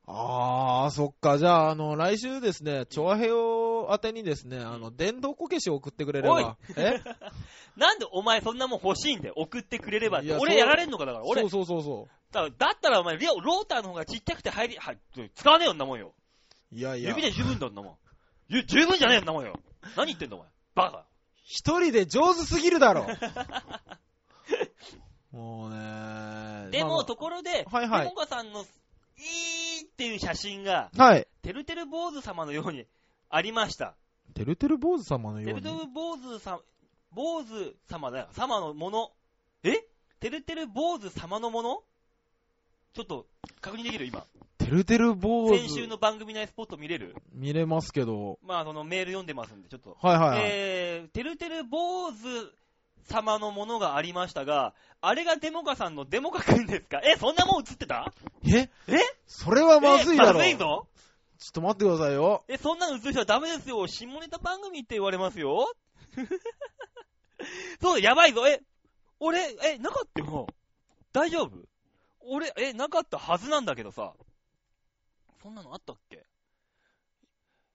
B: あー、そっか。じゃあ、あの、来週ですね、チョアヘオ宛てにですね、あの、電動こけしを送ってくれれ
A: おい
B: ば。え？
A: なんでお前そんなもん欲しいんだよ。送ってくれればって
B: いやそう
A: 俺やられんのかだから。俺
B: そう、そうそうそ
A: だからだったらお前、リオローターの方がちっちゃくて入り、は使わねえよんなもんよ。
B: う。いやいや
A: 指、で十分だんなもん。ゆ十分じゃねえよんなもんよ。何言ってんだお前。バカ。
B: 一人で上手すぎるだろ。もうね
A: でも、
B: まあ
A: ところで、
B: はいはい
A: デモカさんの、いいっていう写真が、
B: はい。
A: てるてる坊主様のようにありました。
B: てるてる坊主様の
A: てるてる
B: ように。
A: 坊主さ、坊主様だよ。様のもの。え？てるてる坊主様のもの？ちょっと、確認できる？今。
B: てるてる坊主。
A: 先週の番組内スポット見れる？
B: 見れますけど。
A: まあ、そのメール読んでますんで、ちょっと。
B: はいはいはい。
A: えー、てるてる坊主様のものがありましたが、あれがデモカさんのデモカくんですか？え、そんなもん映ってた？
B: え？
A: え？
B: それはまずいだろ。
A: えまずいぞ
B: ちょっと待ってくださいよ。
A: え、そんなの映してはダメですよ。下ネタ番組って言われますよ。そう、やばいぞ。え、俺、え、なかった？よ。大丈夫？俺、え、なかったはずなんだけどさ。そんなのあったっけ？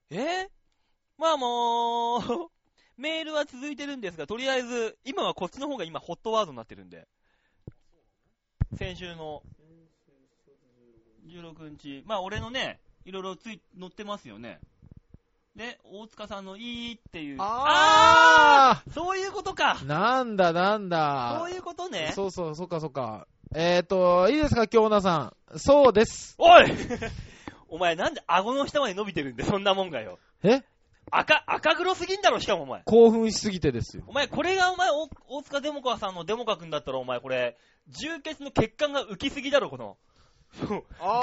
A: え？まあもう、メールは続いてるんですが、とりあえず、今はこっちの方が今ホットワードになってるんで。先週の、16日。まあ俺のね、いろいろつい、載ってますよね。で、大塚さんのいいっていう。
B: あ
A: ーそういうことか
B: ーなんだなんだ。
A: そういうことね。
B: そうそう、そっかそっか。えーと、いいですか、京奈さん。そうです。
A: おい お前なんで顎の下まで伸びてるんで、そんなもんがよ。
B: え？
A: 赤、赤黒すぎんだろ、しかもお前。
B: 興奮しすぎてですよ。
A: お前、これがお前、お大塚デモカさんのデモカ君だったら、お前、これ、充血の血管が浮きすぎだろ、この。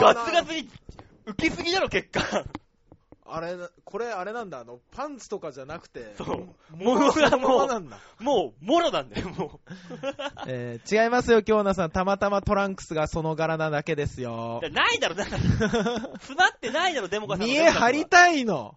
A: ガツガツに浮きすぎだろ、血管。
B: あれ、これあれなんだ、あの、パンツとかじゃなくて、
A: そう
B: も
A: ものがもう
B: のままなんだ。
A: もう、もろなんだよ、もう。
B: えー、違いますよ、京奈さん。たまたまトランクスがその柄なだけですよ。
A: ないだろ、なんか、詰まってないだろ、デモカさんの
B: 見
A: デモカ君は
B: え張りたいの。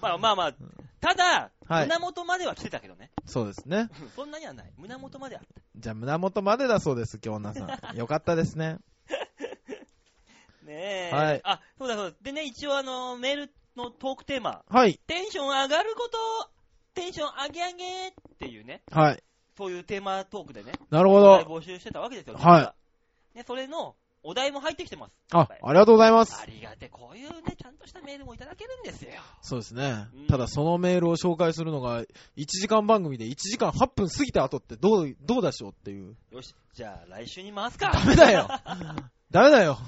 A: まあまあまあ、ただ、
B: はい
A: 胸元までは来てたけどね。
B: そうですね。
A: うんそんなにはない。胸元まであっ
B: じゃあ、胸元までだそうです、京奈さん。よかったですね。
A: た。ねえ。
B: はい
A: あ、そうだそうだ。でね、一応あの、メールのトークテーマ、
B: はい。
A: テンション上がること、テンション上げ上げっていうね、
B: はい。
A: そういうテーマトークでね、
B: なるほど。
A: 募集してたわけですよ。
B: はい
A: 実は。ね、それのお題も入ってきてます。
B: あ、ありがとうございます
A: あ。りがて、こういうね、ちゃんとしたメールもいただけるんですよ。
B: そうですね
A: うん。
B: ただそのメールを紹介するのが、1時間番組で1時間8分過ぎた後ってどう、どうでしょうっていう。
A: よし、じゃあ来週に回すか。
B: ダメだよ ダメだよ。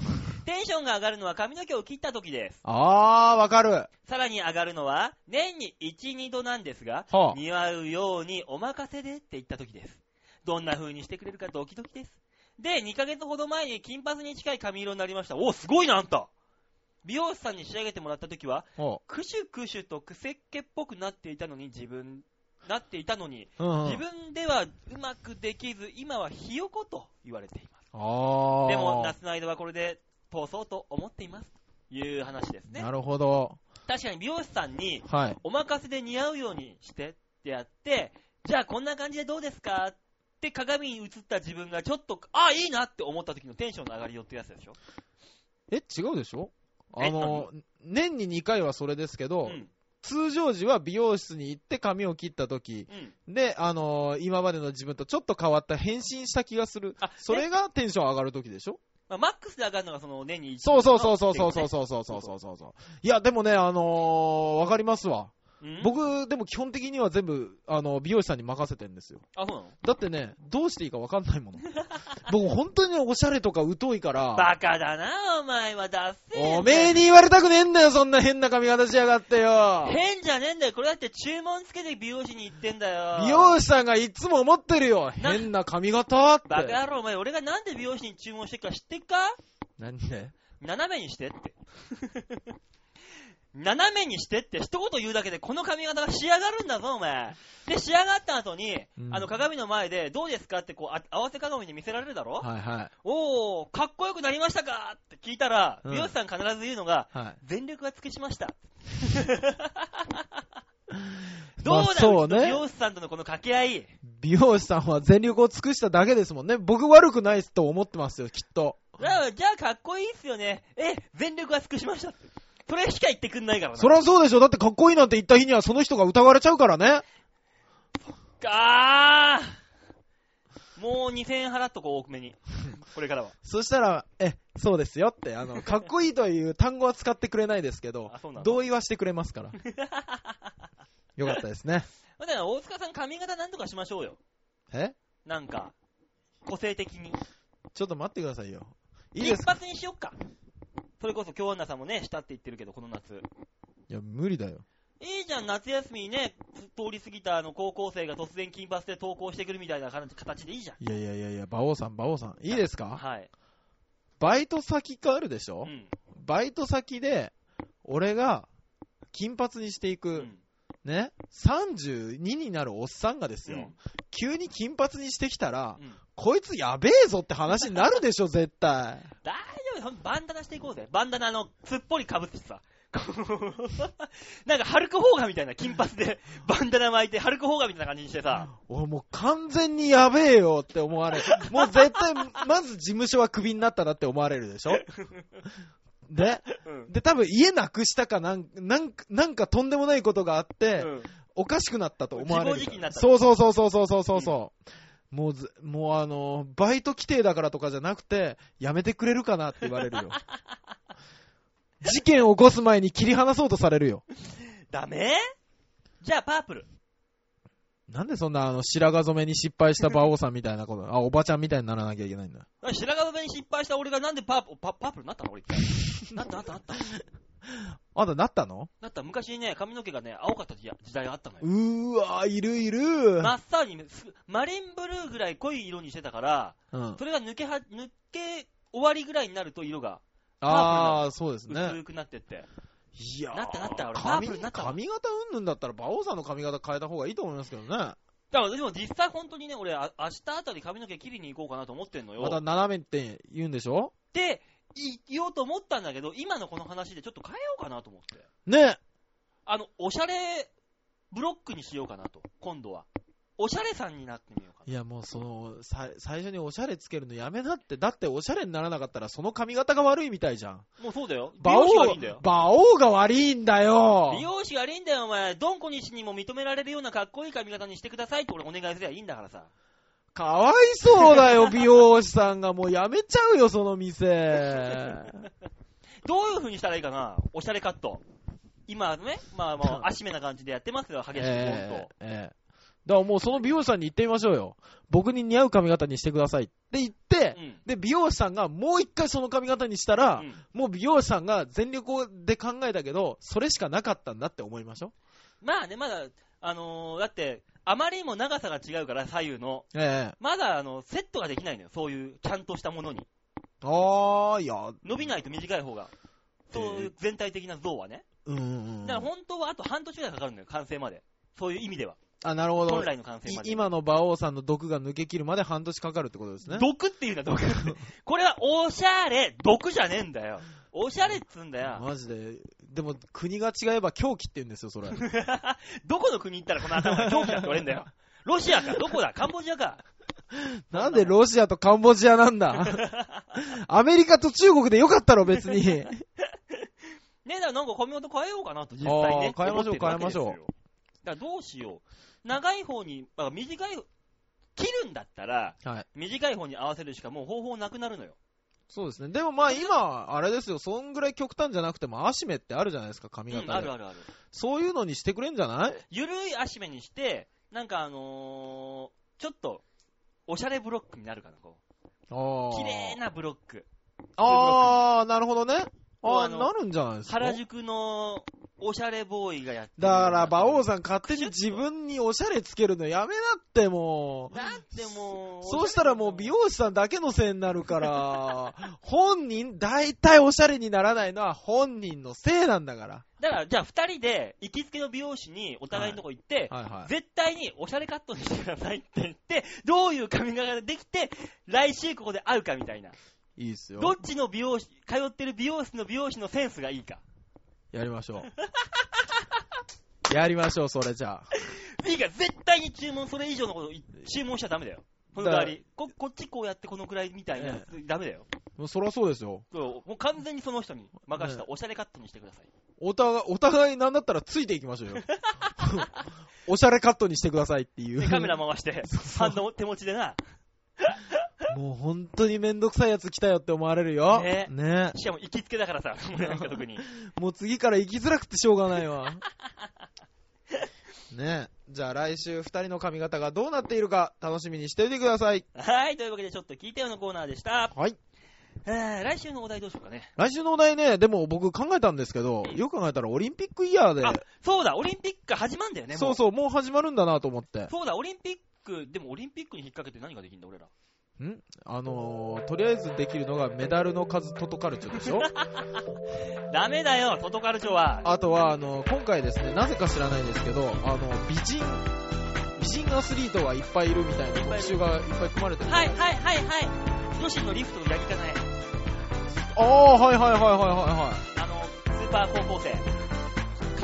A: テンションが上がるのは髪の毛を切った時です。
B: あー、わかる。
A: さらに上がるのは、年に1、2度なんですが、
B: はあ
A: 似合うようにお任せでって言った時です。どんな風にしてくれるかドキドキです。で、2ヶ月ほど前に金髪に近い髪色になりました。おすごいな、あんた美容師さんに仕上げてもらった時は、
B: は
A: クシュクシュとクセっ気っぽくなっていたのに、自分、なっていたのに、
B: あ、うんうん、
A: 自分ではうまくできず、今はひよこと言われています。でも、夏の間はこれで通そうと思っています。という話ですね
B: な。るほど。
A: 確かに美容師さんに、
B: はい。
A: お任せで似合うようにしてってやって、じゃあこんな感じでどうですかって鏡に映った自分がちょっと、あ、いいなって思った時のテンションの上がりよってやつでしょ？
B: え、違うでしょ？
A: え
B: あの、年に2回はそれですけど、
A: うん。
B: 通常時は美容室に行って髪を切った時
A: うん。
B: で、あの今までの自分とちょっと変わった変身した気がする。
A: あ、
B: それがテンション上がる時でしょ？
A: まあ、マックスで上がるのがその年に一
B: そうそうそうそうそうそう
A: う。
B: そうそうそうそうそうそう。いや、でもね、あのー、わかりますわ。
A: うん、
B: 僕、でも基本的には全部、あの、美容師さんに任せてんですよ。
A: あ、そうなの？
B: だってね、どうしていいかわかんないもの。僕、本当におしゃれとか疎いから、
A: バカだな、お前は。だっせえ。
B: おめえに言われたくねえんだよ、そんな変な髪型しやがってよ。
A: 変じゃねえんだよ。これだって注文つけて美容師に行ってんだよ。
B: 美容師さんがいつも思ってるよ。
A: な
B: 変な髪型って。
A: バカ野郎、お前、俺がなんで美容師に注文してっか知ってっか？
B: なんで？
A: 斜めにしてって。斜めにしてって一言言うだけでこの髪型が仕上がるんだぞ、お前。で、仕上がった後に、
B: うん
A: あの鏡の前でどうですかってこう、あ合わせ鏡で見せられるだろ、
B: はいはい。
A: おー、かっこよくなりましたか？って聞いたら、
B: うん
A: 美容師さん必ず言うのが、
B: はい。
A: 全力は尽くしました。
B: まあ
A: どうだ、
B: そうね
A: 美容師さんとのこの掛け合い。
B: 美容師さんは全力を尽くしただけですもんね。僕悪くないと思ってますよ、きっと。
A: じゃあ、じゃあかっこいいっすよね。え、全力は尽くしましたって。それしか言ってくんないからな。
B: そりゃそうでしょ。だってかっこいいなんて言った日にはその人が疑われちゃうからね。
A: あーもう2000円払っとこう、多めに。これからは。
B: そしたら、え、そうですよって、あの、かっこいいという単語は使ってくれないですけど 同意はしてくれますから。よかったですね。
A: だから大塚さん髪型なんとかしましょうよ。
B: え？
A: なんか、個性的に。
B: ちょっと待ってくださいよ。いい
A: 金
B: ですか？
A: 髪にしよっか。それこそ京アンナさんもね、したって言ってるけど、この夏。
B: いや、無理だよ。
A: いいじゃん、夏休みにね、通り過ぎたあの高校生が突然金髪で登校してくるみたいな形でいいじゃん。
B: いやいやいやいや、馬王さん、馬王さん。いいですか？
A: はい。
B: バイト先があるでしょ？
A: うん。
B: バイト先で、俺が、金髪にしていうく、
A: ん。
B: ね、32になるおっさんがですよ、
A: うん
B: 急に金髪にしてきたら、
A: うん
B: こいつやべえぞって話になるでしょ、絶対。
A: 大丈夫、バンダナしていこうぜ。バンダナの、すっぽりかぶってさ。なんか、ハルク・ホーガみたいな、金髪で、バンダナ巻いて、ハルク・ホーガみたいな感じにしてさ。
B: 俺もう完全にやべえよって思われる。もう絶対、まず事務所はクビになったなって思われるでしょ で、
A: うん、
B: で、多分家なくしたかなん、なんか、なんかとんでもないことがあって、
A: うん、
B: おかしくなったと思われる。
A: 自暴自棄になった。
B: そうそうそうそうそうそうそう。うんもうず、もうあの、バイト規定だからとかじゃなくて、やめてくれるかなって言われるよ。事件を起こす前に切り離そうとされるよ。
A: ダメ？じゃあ、パープル。
B: なんでそんなあの白髪染めに失敗した馬王さんみたいなこと、あ、おばちゃんみたいにならなきゃいけないんだ。
A: 白髪染めに失敗した俺がなんでパープパパープルになったの俺一回。なったなったなった。
B: あんたなったの？
A: なった。昔ね、髪の毛がね、青かった時時代があったのよ。
B: うーわ、いるいる。
A: 真っ青に、すマリンブルーぐらい濃い色にしてたから、
B: うん。
A: それが抜けは、抜け終わりぐらいになると色が
B: ああ、そうですね。
A: 薄くなってって。
B: いやー
A: なったなった俺パー
B: 髪
A: プルになったわ
B: 髪型うんぬんだったら、馬王さんの髪型変えた方がいいと思いますけどね。
A: だからでも実際本当にね、俺、あ明日あたり髪の毛切りに行こうかなと思ってんのよ。
B: また斜めって言うんでしょ？
A: で、い言おうと思ったんだけど、今のこの話でちょっと変えようかなと思って。
B: ね。
A: あの、おしゃれブロックにしようかなと、今度は。おしゃれさんになってみようか
B: いやもうその、さ最初におしゃれつけるのやめなって。だっておしゃれにならなかったらその髪型が悪いみたいじゃん。
A: な。もうそうだよ。美
B: 馬
A: 容師が
B: 王
A: 悪いんだよ、。
B: 馬王が悪いんだよ
A: 美。容師悪いんだよ、お前。ドンコ西にも認められるようなかっこいい髪型にしてくださいって俺お願いすればいいんだからさ。
B: かわいそうだよ、美容師さんが。もうやめちゃうよ、その店。
A: どういう風にしたらいいかな？おしゃれカット。今ね、まあもう、足目な感じでやってますよ、激しくポン
B: ええええだからもうその美容師さんに言ってみましょうよ。僕に似合う髪型にしてくださいって言って
A: と。、うん。
B: で、美容師さんがもう一回その髪型にしたら、
A: うん
B: もう美容師さんが全力で考えたけど、それしかなかったんだって思いましょ
A: まあね、まだ、あのーだって、あまりにも長さが違うから、左右の。
B: う。ええ
A: まだ、あの、セットができないのよ。そういう、ちゃんとしたものに。
B: ああ、いや、
A: 伸びないと短い方が。そういう全体的な像はね。
B: うんうんうん。
A: だから本当はあと半年ぐらいかかるのよ、完成まで。そういう意味では。
B: あ、なるほど
A: 本。来の完成まで。
B: い今の馬王さんの毒が抜け切るまで半年かかるってことですね。
A: 毒っていうのは毒。これはおしゃれ、毒じゃねえんだよ。おしゃれっつうんだよ。
B: マジで。でも、国が違えば狂気って言うんですよ、それ。
A: どこの国行ったらこの頭が狂気だって言われんだよ。ロシアかどこだ？カンボジアか
B: なんでロシアとカンボジアなんだ？アメリカと中国でよかったろ、別に。
A: ねえ、だからなんか髪型変えようかなと、実際ね。
B: 変えましょう変えましょ
A: だからどうしよう。長い方に、あ短い、切るんだったら、
B: はい。
A: 短い方に合わせるしかもう方法なくなるのよ。
B: そうですね。でもまあ今、あれですよ、そんぐらい極端じゃなくても、足目ってあるじゃないですか、髪
A: うん。あるあるある。
B: そういうのにしてくれんじゃない？
A: ゆるい足目にして、なんかあのー、ちょっと、おしゃれブロックになるかな、こ
B: あ
A: う。
B: あ。
A: 綺麗なブロック。
B: ああ、なるほどね。ああ、なるんじゃないですか？
A: 原宿のおしゃれボーイがやってる
B: だから、馬王
A: さ
B: さん勝手に自分におしゃれつけるのやめなってもう。
A: だってもう、
B: そうしたらもう美容師さんだけのせいになるから、本人、大体おしゃれにならないのは本人のせいなんだから。
A: だから、じゃあ二人で、行きつけの美容師にお互いのとこ行って、
B: はいはい。
A: 絶対におしゃれカットにしてくださいって言って、どういう髪型ができて、来週ここで会うかみたいな。
B: いいっすよ。
A: どっちの美容師、通ってる美容室の美容師のセンスがいいか。
B: やりましょう。やりましょう、それじゃあ。
A: いいか、絶対に注文、それ以上のことい注文しちゃダメだよ。その代わり、こ、こっちこうやってこのくらいみたいな、ダメだよ。
B: もうそりゃそうですよ。
A: そうもう完全にその人に任せたおしゃれカットにしてください。
B: お互い、お互いなんだったらついていきましょうよ。おしゃれカットにしてくださいっていう。
A: で、カメラ回して、
B: そうそう
A: ハンド手持ちでな、
B: もう本当にめんどくさいやつ来たよって思われるよ。
A: ね
B: ね
A: しかも行きつけだからさ、俺なんか特に。
B: もう次から行きづらくてしょうがないわ。ねじゃあ来週二人の髪型がどうなっているか楽しみにしておいてください。
A: はい、というわけでちょっと聞いたよのコーナーでした。
B: はい。
A: えー、来週のお題どうしようかね。
B: 来週のお題ね、でも僕考えたんですけど、よく考えたらオリンピックイヤーで、
A: あ、そうだ、オリンピック始まんだよね、も
B: そうそう、もう始まるんだなと思って。
A: そうだ、オリンピック、でもオリンピックに引っ掛けて何ができるんだ、俺ら。
B: ん？あのー、とりあえずできるのがメダルの数トトカルチョでしょ？
A: ダメだよ、トトカルチョは。
B: あとは、あの、今回ですね、なぜか知らないんですけど、あの、美人、美人アスリートがいっぱいいるみたいな特集がいっぱい組まれてる。
A: はい、はい、はい、はい。女子のリフトのやり方ね。
B: ああ、はいはいはいはいはいは
A: あの、スーパー高校生。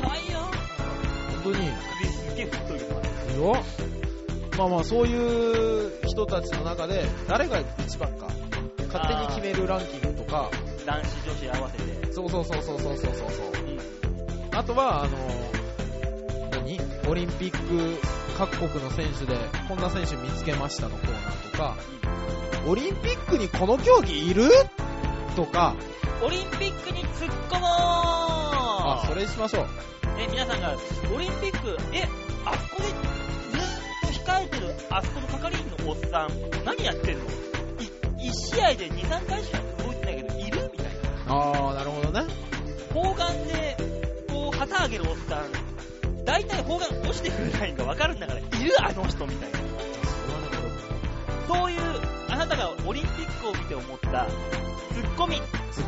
A: かわいいよ。
B: い。本当に？
A: 首すっげえ太いけどな。
B: いいよ。まあまあ、そういう人たちの中で、誰が一番か、勝手に決めるランキングとか、
A: 男子女子合わせて。
B: そうそうそうそうそうそうそう。
A: うん。
B: あとは、あの、何？オリンピック各国の選手で、こんな選手見つけましたのコーナーとか、オリンピックにこの競技いる？とか、
A: オリンピックに突っ込もう
B: あ、それにしましょう。
A: え、皆さんが、オリンピック、え、あそこで控えてる、あそこの係員のおっさん、何やってんの？い ?1 試合で2、3回しか動いてないけど、いるみたいな。
B: あー、なるほどね。
A: 砲丸で、こう、旗上げるおっさん、大体砲丸落ちてくるラインがわかるんだから、いるあの人みたいな。そういう、あなたがオリンピックを見て思った、ツッコミ。
B: ツッ